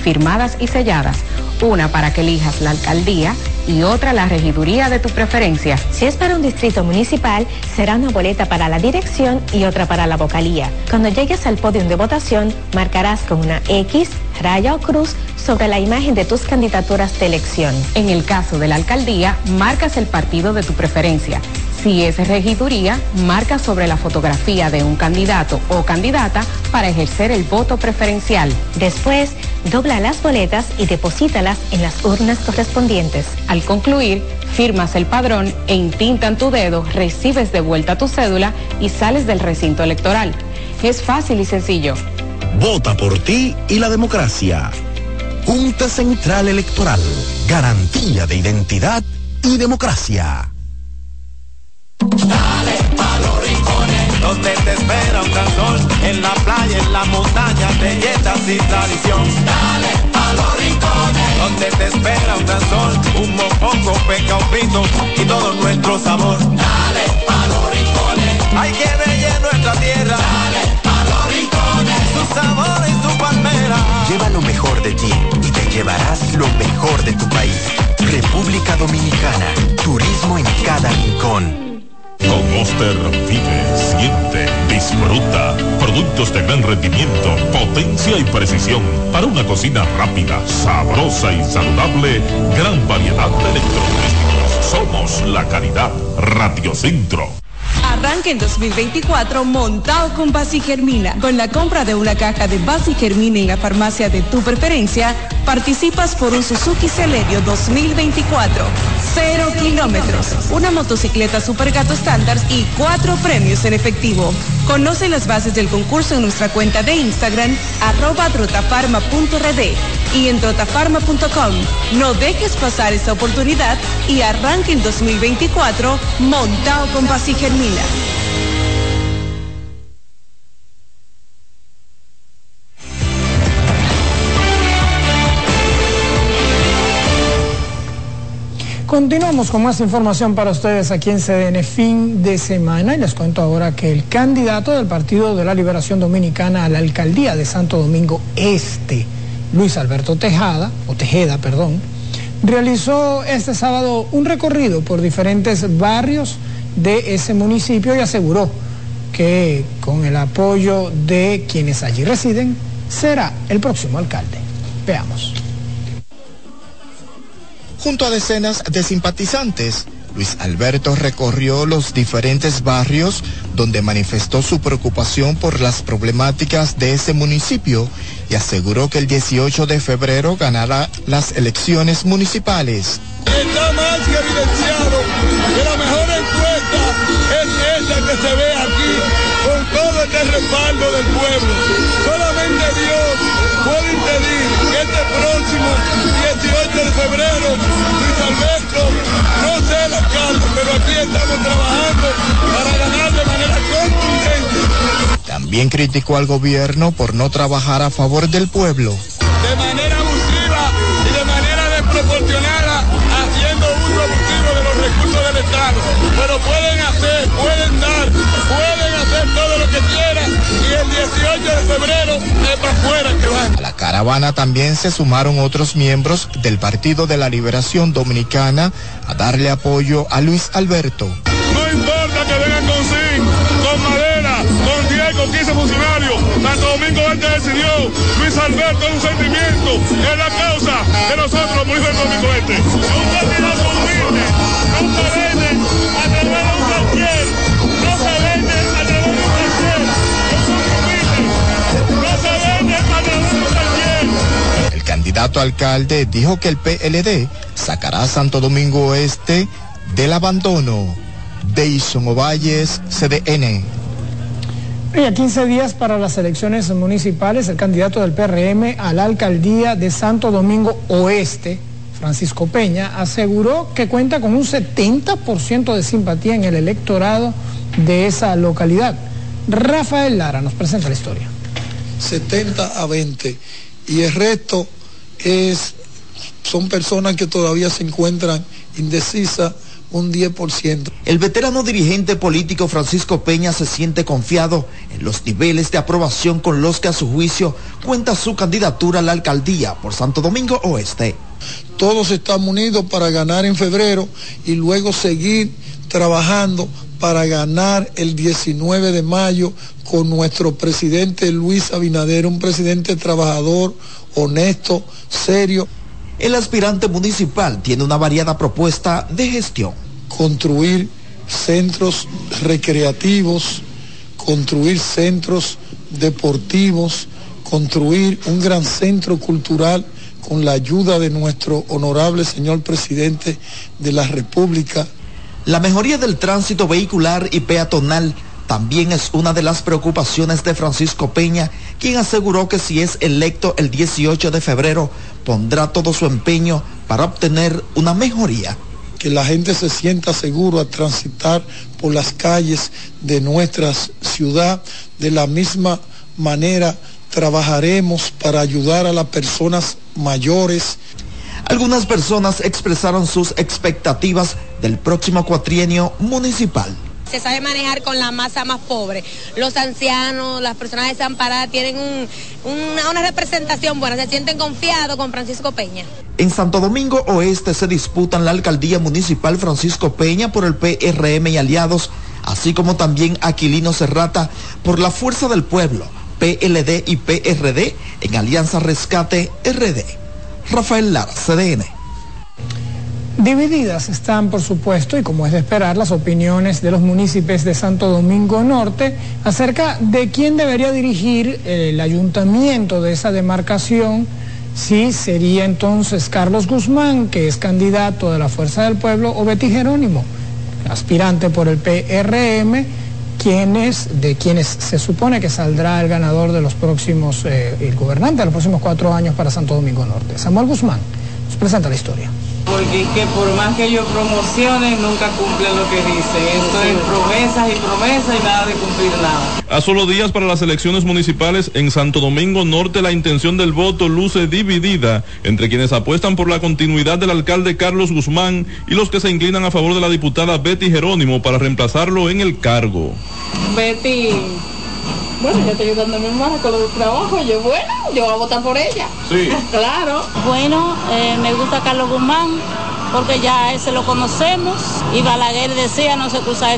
firmadas y selladas, una para que elijas la alcaldía y otra la regiduría de tu preferencia. Si es para un distrito municipal, será una boleta para la dirección y otra para la vocalía. Cuando llegues al podio de votación, marcarás con una X, raya o cruz sobre la imagen de tus candidaturas de elección. En el caso de la alcaldía, marcas el partido de tu preferencia. Si es regiduría, marca sobre la fotografía de un candidato o candidata para ejercer el voto preferencial. Después, dobla las boletas y deposítalas en las urnas correspondientes. Al concluir, firmas el padrón e intintan tu dedo, recibes de vuelta tu cédula y sales del recinto electoral. Es fácil y sencillo. Vota por ti y la democracia. Junta Central Electoral. Garantía de identidad y democracia. Dale pa los rincones, donde te espera un gran sol, en la playa, en la montaña, belletas y tradición. Dale pa los rincones, donde te espera un gran sol, un mopongo, peca, un pito y todo nuestro sabor. Dale pa los rincones, hay que en nuestra tierra. Dale sabor y su palmera. Lleva lo mejor de ti y te llevarás lo mejor de tu país. República Dominicana, turismo en cada rincón. Con Monster vive, siente, disfruta. Productos de gran rendimiento, potencia y precisión. Para una cocina rápida, sabrosa y saludable, gran variedad de electrodomésticos. Somos la calidad Radio Centro. Arranque en 2024 montado con Basi Germina. Con la compra de una caja de Basi Germina en la farmacia de tu preferencia, participas por un Suzuki Celerio 2024. Cero kilómetros, una motocicleta Super Gato estándar y cuatro premios en efectivo. Conoce las bases del concurso en nuestra cuenta de Instagram, arroba trotafarma.rd y en trotafarma.com. No dejes pasar esta oportunidad y arranque en 2024 montado con Basi Germina. Continuamos con más información para ustedes aquí en CDN fin de semana y les cuento ahora que el candidato del Partido de la Liberación Dominicana a la alcaldía de Santo Domingo Este, Luis Alberto Tejada, o Tejeda, perdón, realizó este sábado un recorrido por diferentes barrios de ese municipio y aseguró que con el apoyo de quienes allí residen será el próximo alcalde. Veamos. Junto a decenas de simpatizantes, Luis Alberto recorrió los diferentes barrios donde manifestó su preocupación por las problemáticas de ese municipio y aseguró que el 18 de febrero ganará las elecciones municipales. Está más que evidenciado que la mejor encuesta es esta que se ve aquí con todo este respaldo del pueblo. Solamente Dios puede impedir próximo 18 de febrero Luis Alberto no sea el alcalde, pero aquí estamos trabajando para ganar de manera contundente. También criticó al gobierno por no trabajar a favor del pueblo. De manera abusiva y de manera desproporcionada, haciendo uso abusivo de los recursos del Estado. Pero pueden hacer, pueden dar, pueden hacer todo lo que quieran el 18 de febrero es para afuera que van. A la caravana también se sumaron otros miembros del Partido de la Liberación Dominicana a darle apoyo a Luis Alberto. No importa que vengan con zinc, con madera, con 10, con 15 funcionarios. Santo Domingo Este decidió, Luis Alberto es un sentimiento, es la causa de nosotros, municipios de Domingo Este. Un candidato humilde, se vende a través de un candidato alcalde dijo que el PLD sacará a Santo Domingo Oeste del abandono. Deison Ovalles, CDN. Y a 15 días para las elecciones municipales, el candidato del PRM a la alcaldía de Santo Domingo Oeste, Francisco Peña, aseguró que cuenta con un 70% de simpatía en el electorado de esa localidad. Rafael Lara nos presenta la historia. 70 a 20 y el resto es, son personas que todavía se encuentran indecisas un 10%. El veterano dirigente político Francisco Peña se siente confiado en los niveles de aprobación con los que a su juicio cuenta su candidatura a la alcaldía por Santo Domingo Oeste. Todos estamos unidos para ganar en febrero y luego seguir trabajando para ganar el 19 de mayo con nuestro presidente Luis Abinader, un presidente trabajador, honesto, serio. El aspirante municipal tiene una variada propuesta de gestión. Construir centros recreativos, construir centros deportivos, construir un gran centro cultural con la ayuda de nuestro honorable señor presidente de la República. La mejoría del tránsito vehicular y peatonal también es una de las preocupaciones de Francisco Peña, quien aseguró que si es electo el 18 de febrero, pondrá todo su empeño para obtener una mejoría. Que la gente se sienta seguro a transitar por las calles de nuestra ciudad. De la misma manera, trabajaremos para ayudar a las personas mayores. Algunas personas expresaron sus expectativas del próximo cuatrienio municipal se sabe manejar con la masa más pobre. Los ancianos, las personas desamparadas tienen una, representación buena, se sienten confiados con Francisco Peña. En Santo Domingo Oeste se disputan la alcaldía municipal Francisco Peña por el PRM y aliados, así como también Aquilino Serrata por la Fuerza del Pueblo, PLD y PRD en Alianza Rescate RD. Rafael Lara, CDN. Divididas están, por supuesto, y como es de esperar, las opiniones de los municipios de Santo Domingo Norte acerca de quién debería dirigir el ayuntamiento de esa demarcación, si sería entonces Carlos Guzmán, que es candidato de la Fuerza del Pueblo, o Betty Jerónimo, aspirante por el PRM, quienes, de quienes se supone que saldrá el ganador de los próximos, eh, el gobernante de los próximos cuatro años para Santo Domingo Norte. Samuel Guzmán nos presenta la historia porque es que por más que ellos promocionen, nunca cumplen lo que dicen. Esto es promesas y promesas y nada de cumplir nada. A solo días para las elecciones municipales en Santo Domingo Norte, la intención del voto luce dividida entre quienes apuestan por la continuidad del alcalde Carlos Guzmán y los que se inclinan a favor de la diputada Betty Jerónimo para reemplazarlo en el cargo. Betty bueno, yo estoy ayudando a mi hermana con los trabajos. Yo, bueno, yo voy a votar por ella. Sí. claro. Bueno, eh, me gusta Carlos Guzmán porque ya ese lo conocemos y Balaguer decía no se, cruza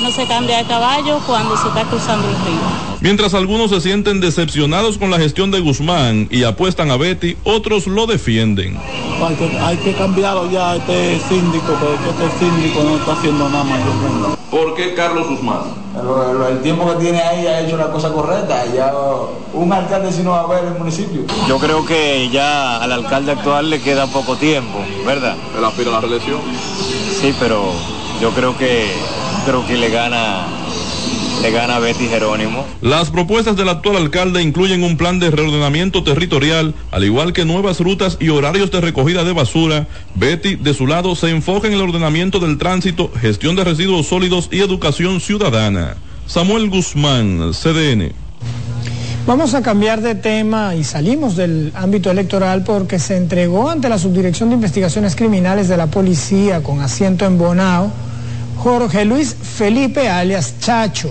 no se cambia de caballo cuando se está cruzando el río. Mientras algunos se sienten decepcionados con la gestión de Guzmán y apuestan a Betty, otros lo defienden. Hay que, cambiarlo ya este síndico, porque este síndico no está haciendo nada más. ¿Por qué Carlos Guzmán? El, tiempo que tiene ahí ha hecho la cosa correcta. Ya un alcalde si no va a ver el municipio. Yo creo que ya al alcalde actual le queda poco tiempo, ¿verdad? Aspira a la reelección. Sí, pero yo creo que creo que le gana le gana Betty Jerónimo. Las propuestas del actual alcalde incluyen un plan de reordenamiento territorial, al igual que nuevas rutas y horarios de recogida de basura. Betty, de su lado, se enfoca en el ordenamiento del tránsito, gestión de residuos sólidos y educación ciudadana. Samuel Guzmán, CDN. Vamos a cambiar de tema y salimos del ámbito electoral porque se entregó ante la Subdirección de Investigaciones Criminales de la Policía con asiento en Bonao Jorge Luis Felipe alias Chacho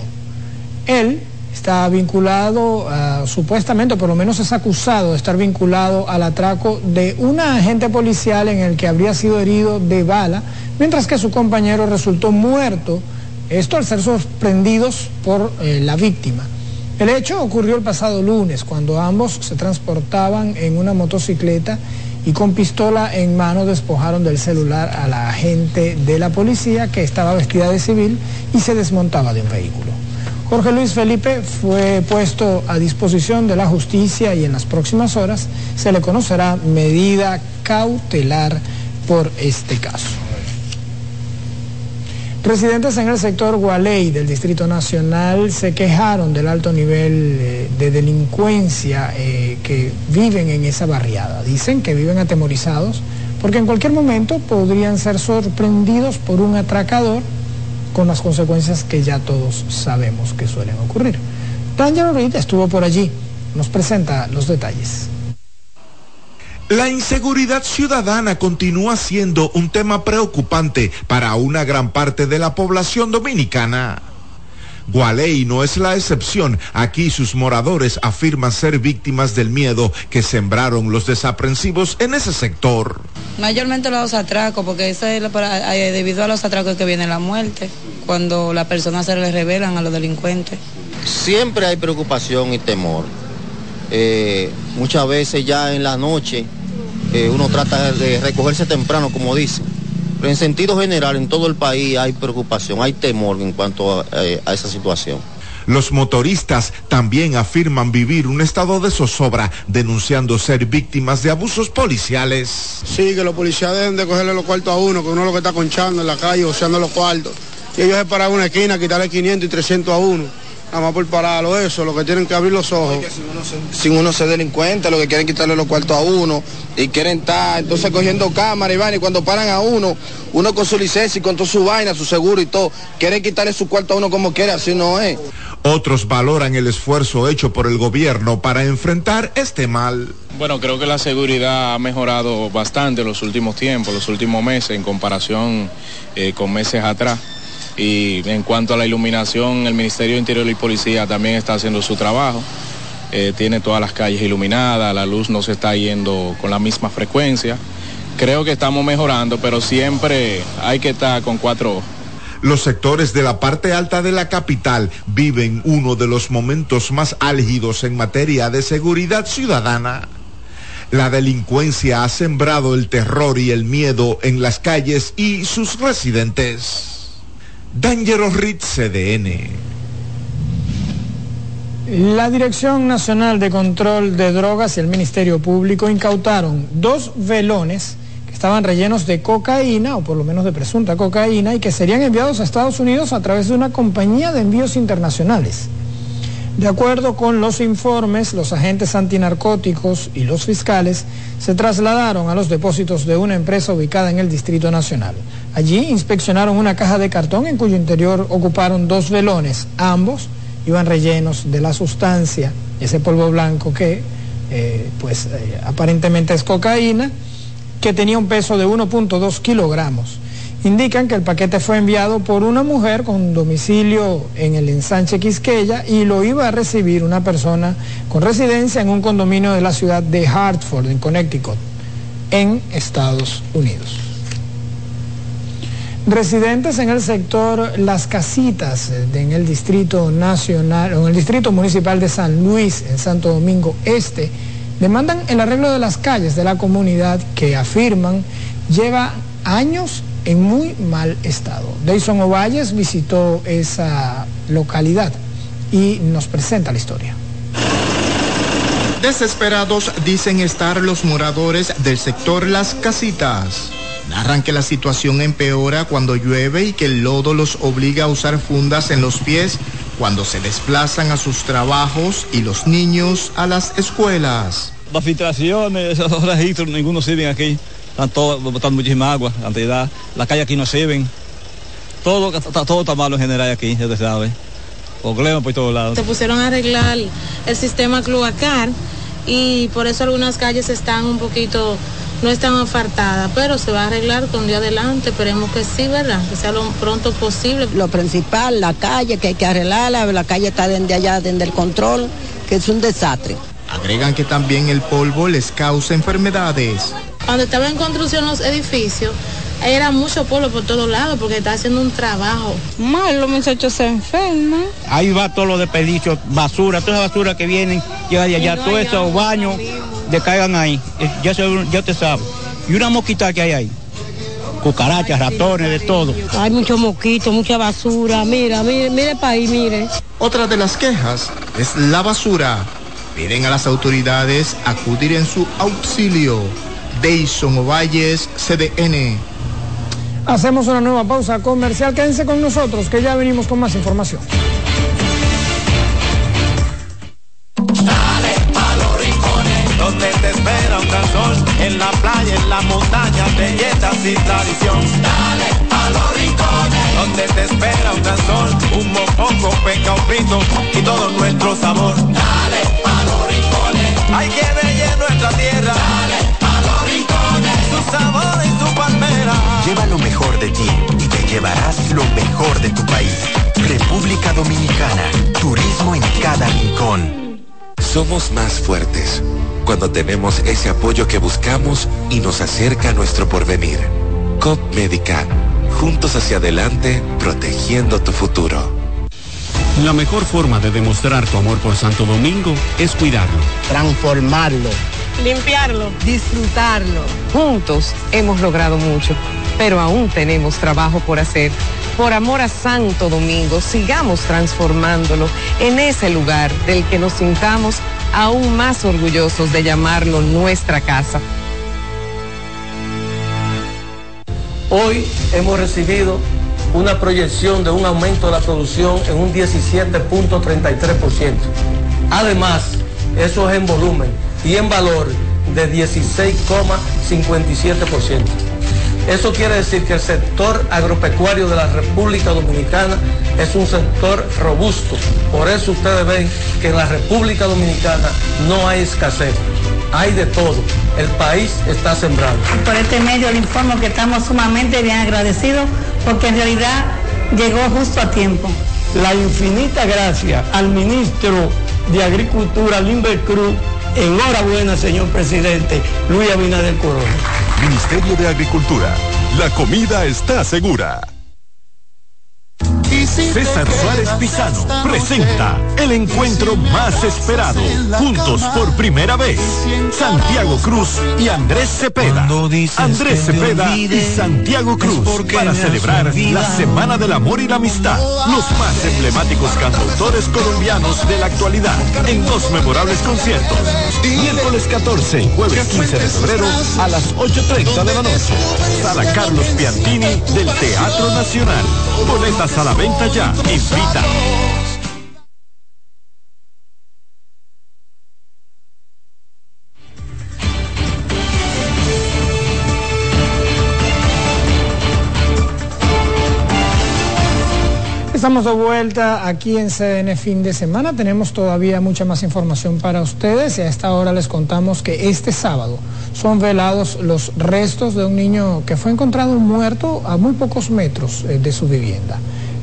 él está vinculado, uh, supuestamente, por lo menos es acusado de estar vinculado al atraco de un agente policial en el que habría sido herido de bala, mientras que su compañero resultó muerto, esto al ser sorprendidos por eh, la víctima. El hecho ocurrió el pasado lunes, cuando ambos se transportaban en una motocicleta y con pistola en mano despojaron del celular a la agente de la policía que estaba vestida de civil y se desmontaba de un vehículo. Jorge Luis Felipe fue puesto a disposición de la justicia y en las próximas horas se le conocerá medida cautelar por este caso. Residentes en el sector Gualey del Distrito Nacional se quejaron del alto nivel eh, de delincuencia eh, que viven en esa barriada. Dicen que viven atemorizados porque en cualquier momento podrían ser sorprendidos por un atracador con las consecuencias que ya todos sabemos que suelen ocurrir. Tanya Reid estuvo por allí, nos presenta los detalles. La inseguridad ciudadana continúa siendo un tema preocupante para una gran parte de la población dominicana. Gualey no es la excepción. Aquí sus moradores afirman ser víctimas del miedo que sembraron los desaprensivos en ese sector. Mayormente los atracos, porque eso es eh, debido a los atracos que viene la muerte, cuando las personas se les revelan a los delincuentes. Siempre hay preocupación y temor. Eh, muchas veces ya en la noche uno trata de recogerse temprano, como dice. Pero en sentido general, en todo el país hay preocupación, hay temor en cuanto a, eh, a esa situación. Los motoristas también afirman vivir un estado de zozobra, denunciando ser víctimas de abusos policiales. Sí, que los policías deben de cogerle los cuartos a uno, que uno es lo que está conchando en la calle, oceando los cuartos. Y ellos se paran una esquina, quitarle 500 y 300 a uno nada más por pararlo eso, lo que tienen que abrir los ojos. Si uno, se, delincuente, lo que quieren quitarle los cuartos a uno y quieren estar entonces cogiendo cámara y van y cuando paran a uno, uno con su licencia y con toda su vaina, su seguro y todo, quieren quitarle su cuarto a uno como quiera, así no es. Otros valoran el esfuerzo hecho por el gobierno para enfrentar este mal. Bueno, creo que la seguridad ha mejorado bastante en los últimos tiempos, los últimos meses, en comparación eh, con meses atrás. Y en cuanto a la iluminación, el Ministerio de Interior y Policía también está haciendo su trabajo. Eh, tiene todas las calles iluminadas, la luz no se está yendo con la misma frecuencia. Creo que estamos mejorando, pero siempre hay que estar con cuatro ojos. Los sectores de la parte alta de la capital viven uno de los momentos más álgidos en materia de seguridad ciudadana. La delincuencia ha sembrado el terror y el miedo en las calles y sus residentes. Dangerous Ritz CDN. La Dirección Nacional de Control de Drogas y el Ministerio Público incautaron dos velones que estaban rellenos de cocaína, o por lo menos de presunta cocaína, y que serían enviados a Estados Unidos a través de una compañía de envíos internacionales. De acuerdo con los informes, los agentes antinarcóticos y los fiscales se trasladaron a los depósitos de una empresa ubicada en el Distrito Nacional. Allí inspeccionaron una caja de cartón en cuyo interior ocuparon dos velones. Ambos iban rellenos de la sustancia, ese polvo blanco que eh, pues eh, aparentemente es cocaína, que tenía un peso de 1.2 kilogramos indican que el paquete fue enviado por una mujer con domicilio en el ensanche Quisqueya y lo iba a recibir una persona con residencia en un condominio de la ciudad de Hartford, en Connecticut, en Estados Unidos. Residentes en el sector Las Casitas, en el Distrito Nacional, en el Distrito Municipal de San Luis, en Santo Domingo Este, demandan el arreglo de las calles de la comunidad que afirman lleva años en muy mal estado. Dayson Ovalles visitó esa localidad y nos presenta la historia. Desesperados dicen estar los moradores del sector Las Casitas. Narran que la situación empeora cuando llueve y que el lodo los obliga a usar fundas en los pies cuando se desplazan a sus trabajos y los niños a las escuelas. Las filtraciones, esos registros, ninguno sirve aquí están todos botando muchísima agua, cantidad, las calles aquí no sirven, todo, todo está malo en general aquí, ya te sabe, problemas por todos lados. Se pusieron a arreglar el sistema cloacar y por eso algunas calles están un poquito, no están afartadas, pero se va a arreglar con día adelante, esperemos que sí, ¿verdad? Que sea lo pronto posible. Lo principal, la calle, que hay que arreglarla, la calle está desde allá, desde el control, que es un desastre. Agregan que también el polvo les causa enfermedades. Cuando estaba en construcción los edificios, era mucho polvo por todos lados porque está haciendo un trabajo. Mal, los muchachos se enferman. Ahí va todo lo desperdicios, basura, toda esa basura que vienen, llega de allá, todos esos baños decaigan ahí. Eh, ya, se, ya te sabes. Y una mosquita que hay ahí. Cucarachas, ratones, de todo. Hay muchos mosquitos, mucha basura. Mira, mire, mire para ahí, mire. Otra de las quejas es la basura. Piden a las autoridades acudir en su auxilio. Deison Ovalles, CDN. Hacemos una nueva pausa comercial. Quédense con nosotros que ya venimos con más información. Dale a los rincones, donde te espera un gran sol, en la playa, en la montaña, belletas y tradición. Dale a los rincones, donde te espera un gran sol, un mopongo, peca, un frito y todo nuestro sabor. Dale a los rincones, hay que ver nuestra tierra. Dale a los Lleva lo mejor de ti y te llevarás lo mejor de tu país. República Dominicana, turismo en cada rincón. Somos más fuertes cuando tenemos ese apoyo que buscamos y nos acerca a nuestro porvenir. COP Médica, juntos hacia adelante, protegiendo tu futuro. La mejor forma de demostrar tu amor por Santo Domingo es cuidarlo, transformarlo, limpiarlo, disfrutarlo. Juntos hemos logrado mucho pero aún tenemos trabajo por hacer. Por amor a Santo Domingo, sigamos transformándolo en ese lugar del que nos sintamos aún más orgullosos de llamarlo nuestra casa. Hoy hemos recibido una proyección de un aumento de la producción en un 17.33%. Además, eso es en volumen y en valor de 16,57%. Eso quiere decir que el sector agropecuario de la República Dominicana es un sector robusto. Por eso ustedes ven que en la República Dominicana no hay escasez, hay de todo. El país está sembrado. Por este medio le informo que estamos sumamente bien agradecidos porque en realidad llegó justo a tiempo. La infinita gracia al ministro de Agricultura, Limber Cruz. Enhorabuena, señor presidente Luis Abinader Corona. Ministerio de Agricultura. La comida está segura. César Suárez Pisano presenta el encuentro más esperado, juntos por primera vez, Santiago Cruz y Andrés Cepeda. Andrés Cepeda y Santiago Cruz para celebrar la Semana del Amor y la Amistad. Los más emblemáticos cantautores colombianos de la actualidad en dos memorables conciertos. Miércoles 14 y jueves 15 de febrero a las 8.30 de la noche. Sala Carlos Piantini del Teatro Nacional. Boletas a la venta ya. Estamos de vuelta aquí en CDN fin de semana. Tenemos todavía mucha más información para ustedes y a esta hora les contamos que este sábado son velados los restos de un niño que fue encontrado muerto a muy pocos metros eh, de su vivienda.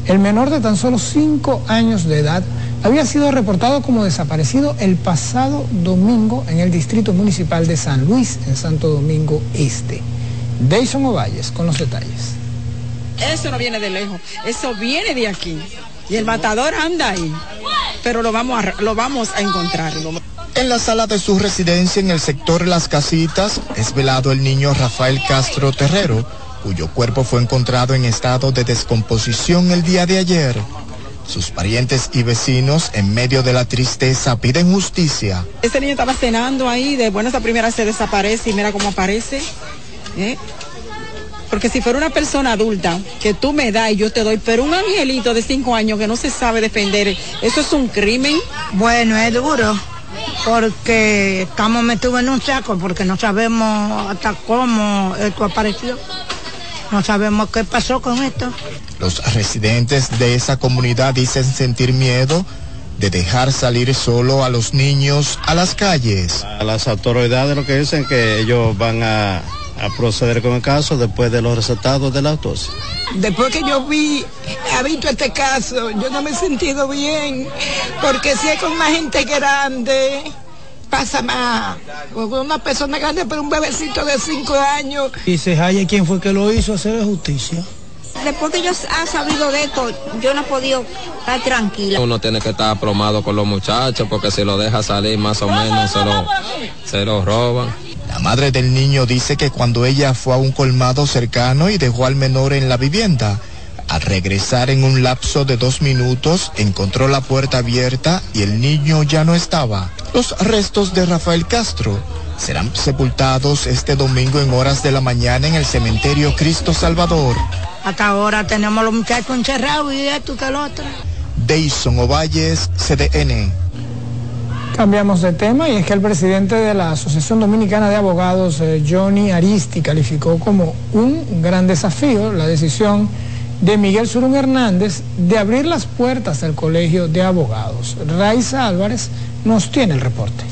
El menor de tan solo 5 años de edad había sido reportado como desaparecido el pasado domingo en el Distrito Municipal de San Luis, en Santo Domingo Este. Dayson Ovalles con los detalles. Eso no viene de lejos, eso viene de aquí. Y el matador anda ahí, pero lo vamos a, lo vamos a encontrar. En la sala de su residencia en el sector Las Casitas es velado el niño Rafael Castro Terrero, cuyo cuerpo fue encontrado en estado de descomposición el día de ayer. Sus parientes y vecinos, en medio de la tristeza, piden justicia. Ese niño estaba cenando ahí, de buenas a primeras se desaparece y mira cómo aparece. ¿eh? Porque si fuera una persona adulta que tú me das y yo te doy, pero un angelito de cinco años que no se sabe defender, ¿eso es un crimen? Bueno, es duro, porque estamos metidos en un saco, porque no sabemos hasta cómo esto apareció. No sabemos qué pasó con esto. Los residentes de esa comunidad dicen sentir miedo de dejar salir solo a los niños a las calles. A las autoridades lo que dicen que ellos van a, a proceder con el caso después de los resultados de la autopsia. Después que yo vi, he visto este caso, yo no me he sentido bien, porque si es con una gente grande, pasa más. Con una persona grande, pero un bebecito de cinco años. Y se halla quién fue que lo hizo hacer justicia. Después que yo ha sabido de esto, yo no he podido estar tranquila. Uno tiene que estar aplomado con los muchachos porque si lo deja salir más o menos se lo, se lo roban. La madre del niño dice que cuando ella fue a un colmado cercano y dejó al menor en la vivienda, al regresar en un lapso de dos minutos, encontró la puerta abierta y el niño ya no estaba. Los restos de Rafael Castro serán sepultados este domingo en horas de la mañana en el cementerio Cristo Salvador. Hasta ahora tenemos los muchachos encerrados y esto que el otro. Dayson Ovalles, CDN. Cambiamos de tema y es que el presidente de la Asociación Dominicana de Abogados, eh, Johnny Aristi, calificó como un gran desafío la decisión de Miguel Surún Hernández de abrir las puertas del Colegio de Abogados. Raiza Álvarez nos tiene el reporte.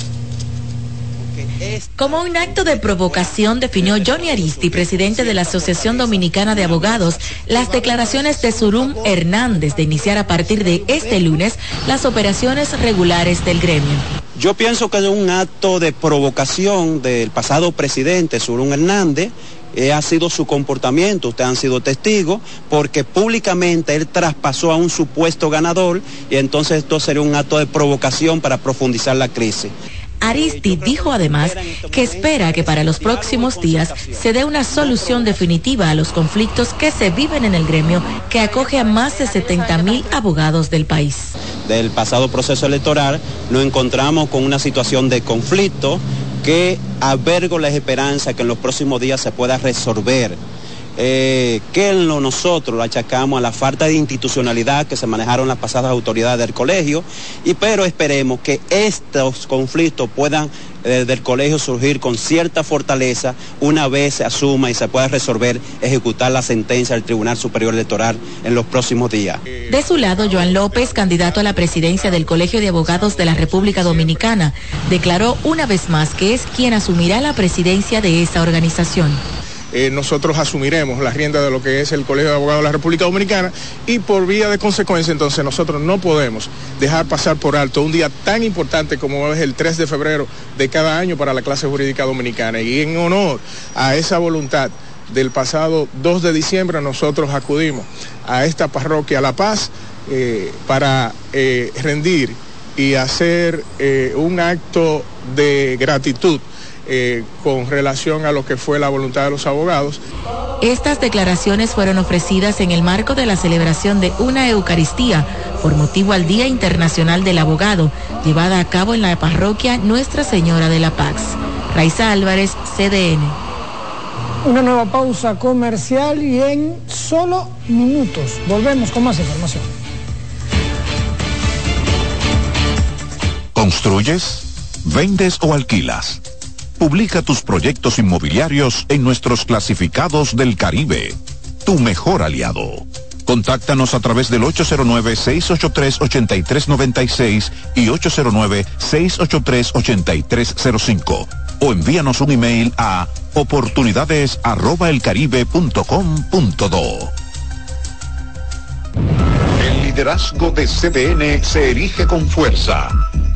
Como un acto de provocación definió Johnny Aristi, presidente de la Asociación Dominicana de Abogados, las declaraciones de Surum Hernández de iniciar a partir de este lunes las operaciones regulares del gremio. Yo pienso que es un acto de provocación del pasado presidente Surún Hernández. Eh, ha sido su comportamiento, ustedes han sido testigos, porque públicamente él traspasó a un supuesto ganador y entonces esto sería un acto de provocación para profundizar la crisis. Aristi dijo además que espera que para los próximos días se dé una solución definitiva a los conflictos que se viven en el gremio que acoge a más de 70 mil abogados del país. Del pasado proceso electoral nos encontramos con una situación de conflicto que albergo la esperanza que en los próximos días se pueda resolver eh, que nosotros lo achacamos a la falta de institucionalidad que se manejaron las pasadas autoridades del colegio, y pero esperemos que estos conflictos puedan eh, del colegio surgir con cierta fortaleza una vez se asuma y se pueda resolver, ejecutar la sentencia del Tribunal Superior Electoral en los próximos días. De su lado, Joan López, candidato a la presidencia del Colegio de Abogados de la República Dominicana, declaró una vez más que es quien asumirá la presidencia de esa organización. Eh, nosotros asumiremos la rienda de lo que es el Colegio de Abogados de la República Dominicana y por vía de consecuencia entonces nosotros no podemos dejar pasar por alto un día tan importante como es el 3 de febrero de cada año para la clase jurídica dominicana. Y en honor a esa voluntad del pasado 2 de diciembre nosotros acudimos a esta parroquia La Paz eh, para eh, rendir y hacer un acto de gratitud eh, con relación a lo que fue la voluntad de los abogados. Estas declaraciones fueron ofrecidas en el marco de la celebración de una Eucaristía por motivo al Día Internacional del Abogado, llevada a cabo en la parroquia Nuestra Señora de la Paz. Raiza Álvarez, CDN. Una nueva pausa comercial y en solo minutos volvemos con más información. ¿Construyes? ¿Vendes o alquilas? Publica tus proyectos inmobiliarios en nuestros clasificados del Caribe. Tu mejor aliado. Contáctanos a través del 809-683-8396 y 809-683-8305 o envíanos un email a oportunidades@elcaribe.com.do. El liderazgo de CDN se erige con fuerza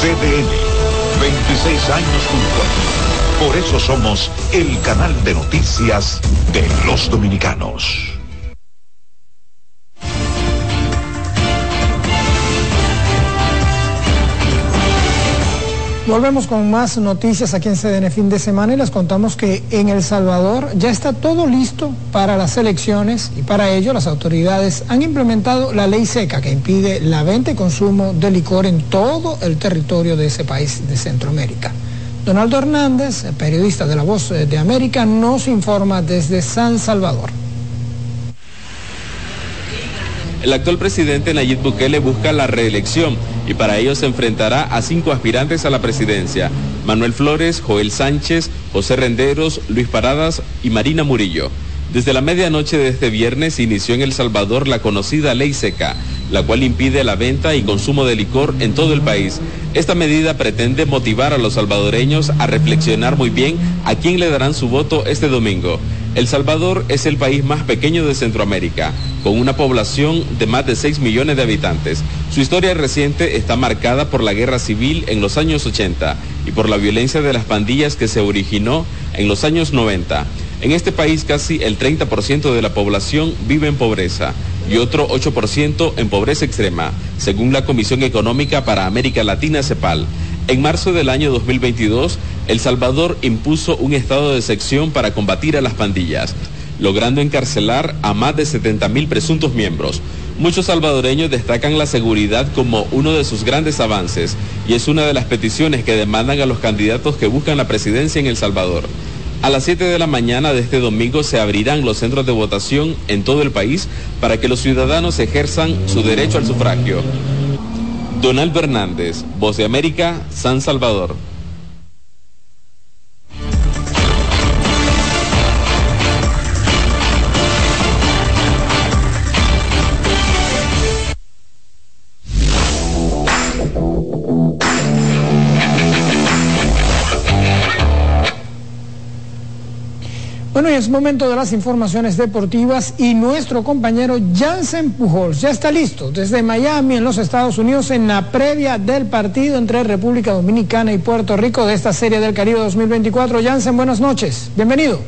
CDN. 26 años junto a ti. Por eso somos el canal de noticias de los dominicanos. Volvemos con más noticias aquí en CDN fin de semana y les contamos que en El Salvador ya está todo listo para las elecciones y para ello las autoridades han implementado la ley seca que impide la venta y consumo de licor en todo el territorio de ese país de Centroamérica. Donaldo Hernández, periodista de La Voz de América, nos informa desde San Salvador. El actual presidente Nayib Bukele busca la reelección y para ello se enfrentará a cinco aspirantes a la presidencia, Manuel Flores, Joel Sánchez, José Renderos, Luis Paradas y Marina Murillo. Desde la medianoche de este viernes inició en El Salvador la conocida ley seca, la cual impide la venta y consumo de licor en todo el país. Esta medida pretende motivar a los salvadoreños a reflexionar muy bien a quién le darán su voto este domingo. El Salvador es el país más pequeño de Centroamérica, con una población de más de 6 millones de habitantes. Su historia reciente está marcada por la guerra civil en los años 80 y por la violencia de las pandillas que se originó en los años 90. En este país casi el 30% de la población vive en pobreza y otro 8% en pobreza extrema, según la Comisión Económica para América Latina CEPAL. En marzo del año 2022, El Salvador impuso un estado de sección para combatir a las pandillas. logrando encarcelar a más de 70 mil presuntos miembros. Muchos salvadoreños destacan la seguridad como uno de sus grandes avances y es una de las peticiones que demandan a los candidatos que buscan la presidencia en El Salvador. A las 7 de la mañana de este domingo se abrirán los centros de votación en todo el país para que los ciudadanos ejerzan su derecho al sufragio. Donald Hernández, Voz de América, San Salvador. Bueno, es momento de las informaciones deportivas y nuestro compañero Jansen Pujols ya está listo desde Miami en los Estados Unidos en la previa del partido entre República Dominicana y Puerto Rico de esta Serie del Caribe 2024. Jansen, buenas noches. Bienvenido.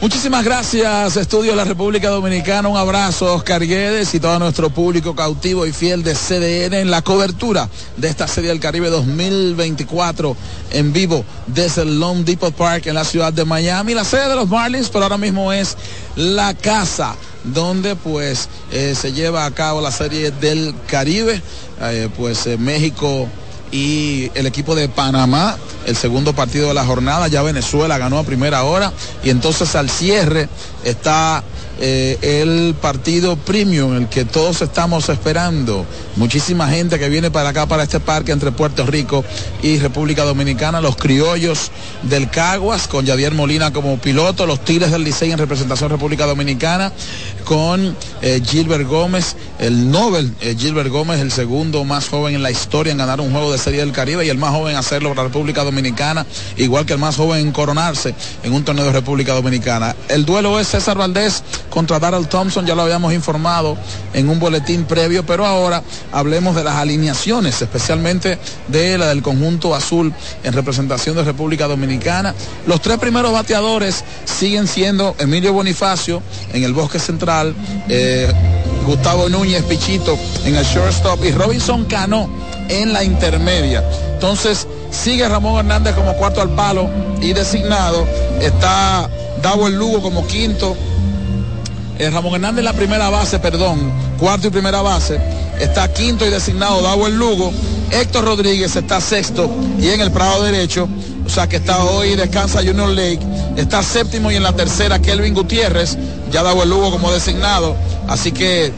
Muchísimas gracias, Estudio de la República Dominicana. Un abrazo, Oscar Guedes y todo nuestro público cautivo y fiel de CDN en la cobertura de esta Serie del Caribe 2024 en vivo desde el Lone Depot Park en la ciudad de Miami. La sede de los Marlins, pero ahora mismo es la casa donde pues eh, se lleva a cabo la Serie del Caribe. Eh, pues eh, México y el equipo de Panamá, el segundo partido de la jornada, ya Venezuela ganó a primera hora y entonces al cierre está eh, el partido premium, el que todos estamos esperando. Muchísima gente que viene para acá, para este parque entre Puerto Rico y República Dominicana, los criollos del Caguas, con Javier Molina como piloto, los Tigres del Licey en representación República Dominicana, con eh, Gilbert Gómez, el Nobel eh, Gilbert Gómez, el segundo más joven en la historia en ganar un juego de Serie del Caribe y el más joven en hacerlo para República Dominicana, igual que el más joven en coronarse en un torneo de República Dominicana. El duelo es César Valdés contra Darrell Thompson, ya lo habíamos informado en un boletín previo, pero ahora hablemos de las alineaciones, especialmente de la del conjunto azul en representación de República Dominicana. Los tres primeros bateadores siguen siendo Emilio Bonifacio en el bosque central, eh, Gustavo Núñez Pichito en el shortstop y Robinson Cano en la intermedia. Entonces sigue Ramón Hernández como cuarto al palo y designado. Está Davo el Lugo como quinto. Eh, Ramón Hernández en la primera base, perdón, cuarto y primera base. Está quinto y designado Davo el Lugo. Héctor Rodríguez está sexto y en el prado derecho. O sea que está hoy, descansa Junior Lake. Está séptimo y en la tercera Kelvin Gutiérrez. Ya Davo el Lugo como designado. Así que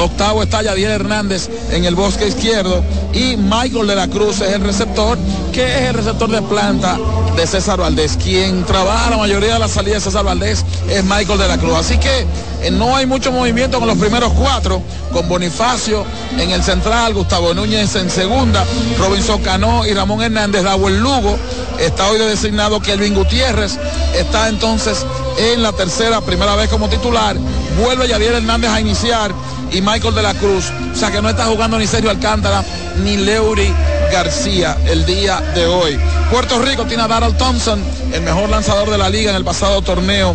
Octavo está Yadier Hernández en el bosque izquierdo y Michael de la Cruz es el receptor, que es el receptor de planta de César Valdés. Quien trabaja la mayoría de la salida de César Valdés es Michael de la Cruz. Así que eh, no hay mucho movimiento con los primeros cuatro, con Bonifacio en el central, Gustavo Núñez en segunda, Robinson Cano y Ramón Hernández, el Lugo, está hoy de designado Kelvin Gutiérrez, está entonces en la tercera, primera vez como titular, vuelve Yadier Hernández a iniciar y Michael de la Cruz. O sea que no está jugando ni Sergio Alcántara ni Leury García el día de hoy. Puerto Rico tiene a Darrell Thompson, el mejor lanzador de la liga en el pasado torneo.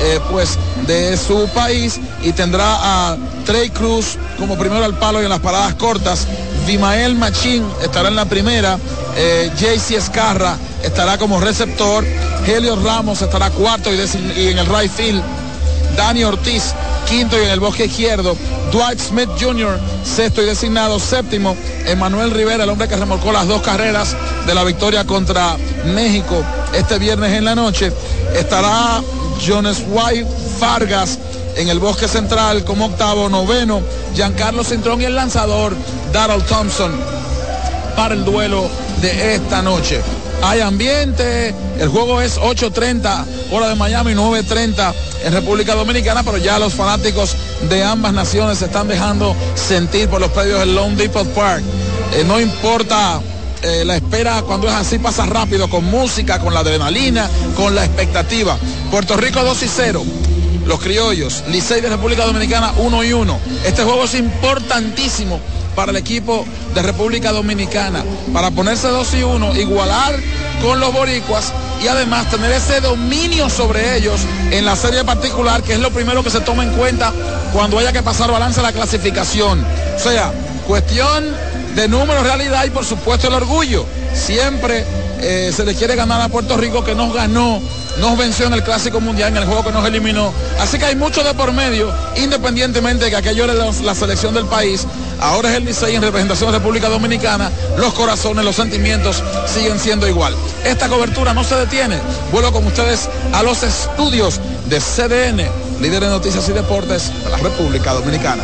Eh, pues de su país y tendrá a Trey Cruz como primero al palo y en las paradas cortas. Vimael Machín estará en la primera. Eh, JC Escarra estará como receptor. Helio Ramos estará cuarto y, y en el right field. Dani Ortiz quinto y en el bosque izquierdo. Dwight Smith Jr., sexto y designado, séptimo. Emanuel Rivera, el hombre que remolcó las dos carreras de la victoria contra México este viernes en la noche. Estará Jonas White Fargas en el bosque central como octavo, noveno. Giancarlo Cintrón y el lanzador Darrell Thompson para el duelo de esta noche hay ambiente, el juego es 8.30 hora de Miami, 9.30 en República Dominicana, pero ya los fanáticos de ambas naciones se están dejando sentir por los predios del Lone Depot Park. Eh, no importa eh, la espera cuando es así, pasa rápido, con música, con la adrenalina, con la expectativa. Puerto Rico 2 y 0. Los criollos, Licey de República Dominicana 1 y 1. Este juego es importantísimo para el equipo de República Dominicana, para ponerse 2 y 1, igualar con los boricuas y además tener ese dominio sobre ellos en la serie particular, que es lo primero que se toma en cuenta cuando haya que pasar balance a la clasificación. O sea, cuestión de números, realidad y por supuesto el orgullo. Siempre eh, se le quiere ganar a Puerto Rico que nos ganó nos venció en el Clásico Mundial, en el juego que nos eliminó. Así que hay mucho de por medio, independientemente de que aquello era la, selección del país. Ahora es el Licey en representación de República Dominicana. Los corazones, los sentimientos siguen siendo igual. Esta cobertura no se detiene. Vuelvo con ustedes a los estudios de CDN, líder de noticias y deportes de la República Dominicana.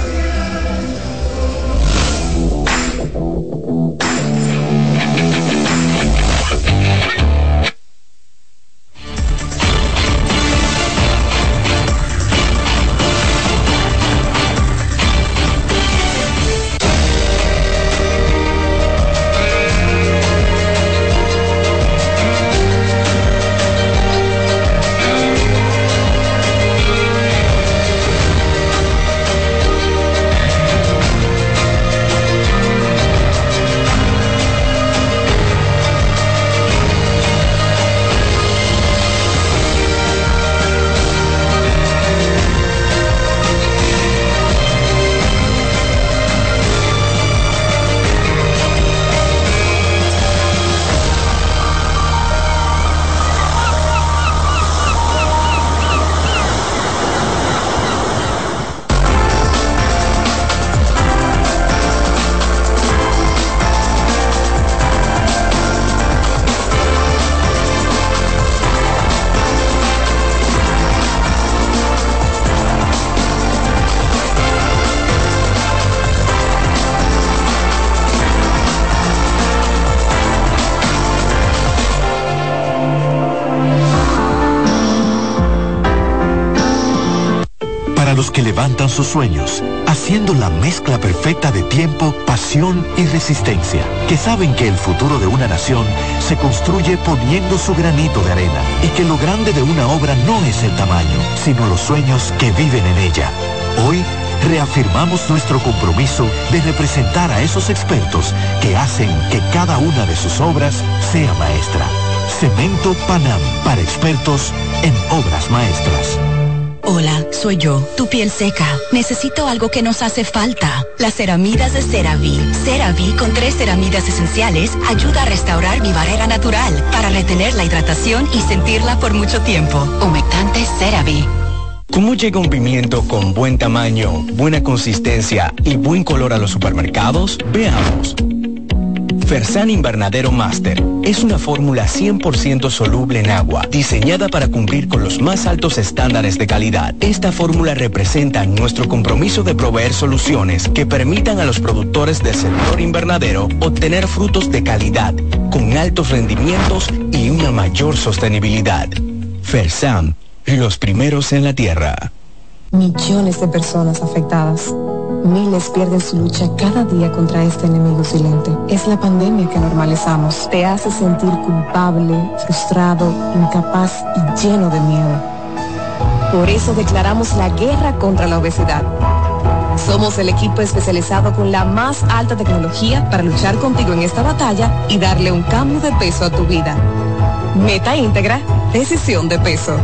Sus sueños, haciendo la mezcla perfecta de tiempo, pasión y resistencia, que saben que el futuro de una nación se construye poniendo su granito de arena y que lo grande de una obra no es el tamaño, sino los sueños que viven en ella. Hoy, reafirmamos nuestro compromiso de representar a esos expertos que hacen que cada una de sus obras sea maestra. Cemento Panam para expertos en obras maestras. Hola, soy yo, tu piel seca. Necesito algo que nos hace falta. Las ceramidas de CeraVe. CeraVe con tres ceramidas esenciales ayuda a restaurar mi barrera natural para retener la hidratación y sentirla por mucho tiempo. Humectante CeraVe. ¿Cómo llega un pimiento con buen tamaño, buena consistencia y buen color a los supermercados? Veamos. Fersan Invernadero Master es una fórmula 100% soluble en agua, diseñada para cumplir con los más altos estándares de calidad. Esta fórmula representa nuestro compromiso de proveer soluciones que permitan a los productores del sector invernadero obtener frutos de calidad, con altos rendimientos y una mayor sostenibilidad. Fersan, los primeros en la tierra. Millones de personas afectadas Miles pierden su lucha cada día contra este enemigo silente. Es la pandemia que normalizamos. Te hace sentir culpable, frustrado, incapaz y lleno de miedo. Por eso declaramos la guerra contra la obesidad. Somos el equipo especializado con la más alta tecnología para luchar contigo en esta batalla y darle un cambio de peso a tu vida. Meta íntegra, decisión de peso.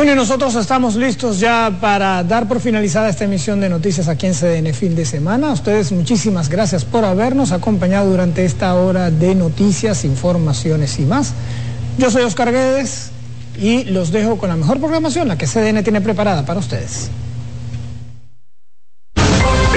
Bueno, y nosotros estamos listos ya para dar por finalizada esta emisión de noticias aquí en CDN fin de semana. A ustedes muchísimas gracias por habernos acompañado durante esta hora de noticias, informaciones y más. Yo soy Oscar Guedes y los dejo con la mejor programación, la que CDN tiene preparada para ustedes.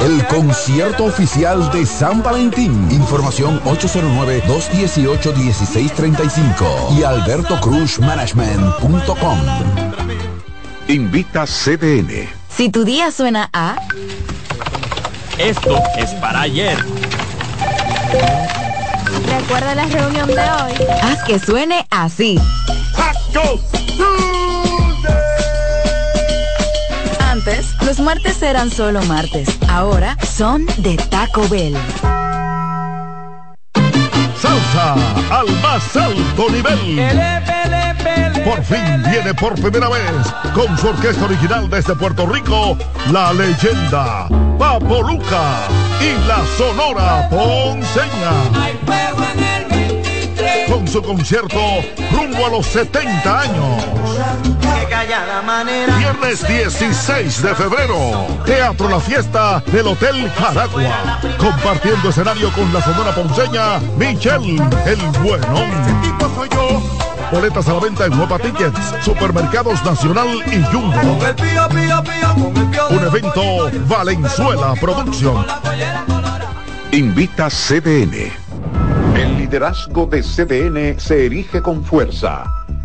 El concierto oficial de San Valentín. Información 809-218-1635 y albertocruzmanagement.com. Invita CDN. Si tu día suena a... Esto es para ayer. Recuerda la reunión de hoy. Haz que suene así. Los martes eran solo martes. Ahora son de Taco Bell. Salsa al más alto nivel. Por fin viene por primera vez con su orquesta original desde Puerto Rico, la leyenda Papo Luca y la Sonora Ponceña. Con su concierto rumbo a los 70 años. Viernes 16 de febrero, Teatro La Fiesta del Hotel Jaragua. Compartiendo escenario con la Sonora Ponceña, Michelle El Bueno. Boletas a la venta en Nueva Tickets, Supermercados Nacional y Jumbo. Un evento Valenzuela Producción. Invita CDN. El liderazgo de CDN se erige con fuerza,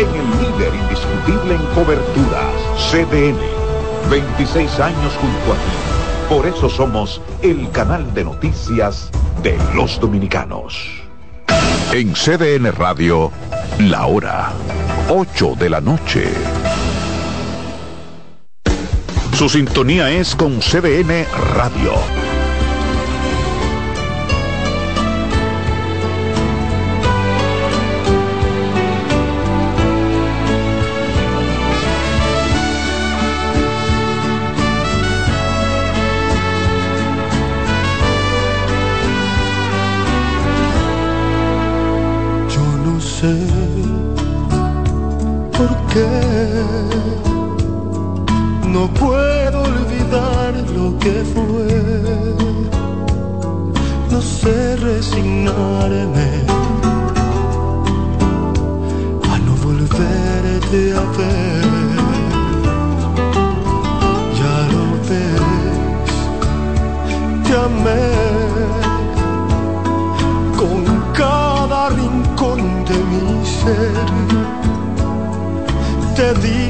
en el líder indiscutible en coberturas, CDN. 26 años junto a ti. Por eso somos el canal de noticias de los dominicanos. En CDN Radio, la hora 8 de la noche. Su sintonía es con CDN Radio. Por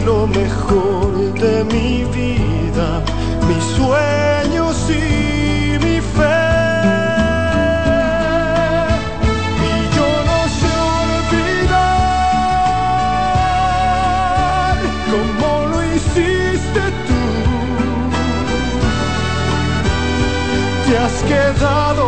lo mejor de mi vida, mis sueños y mi fe. Y yo no sé olvidar como lo hiciste tú. Te has quedado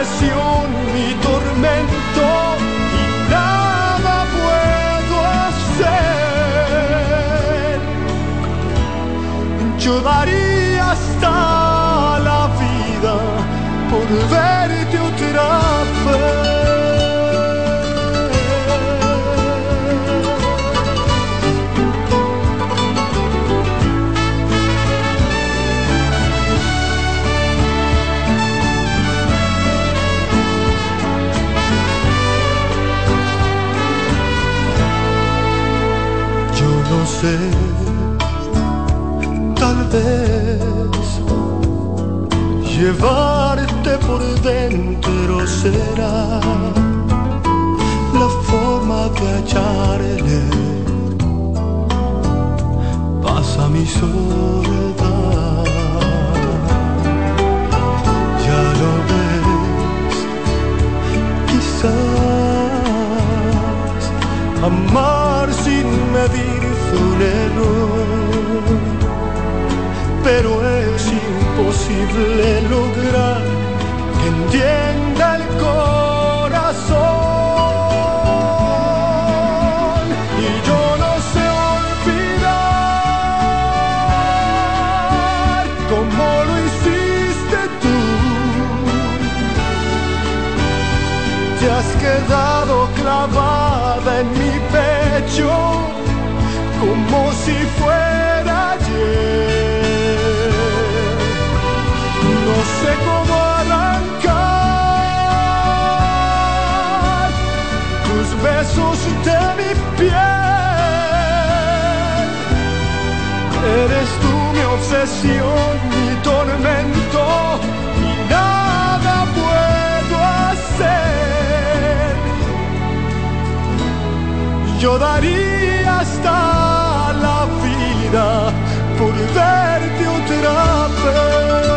mi obsesión, mi tormento y nada puedo hacer. Yo daría hasta la vida por verte otra vez. tal vez llevarte por dentro será la forma de hallarle paz a mi soledad. Ya lo ves, quizás amar sin medida pero es imposible lograr que entienda el corazón. Y yo no sé olvidar como lo hiciste tú. Te has quedado clavada en mi pecho como si fuera ayer. No sé cómo arrancar tus besos de mi piel. Eres tú mi obsesión, mi tormento y nada puedo hacer. Yo daría darte otra vez.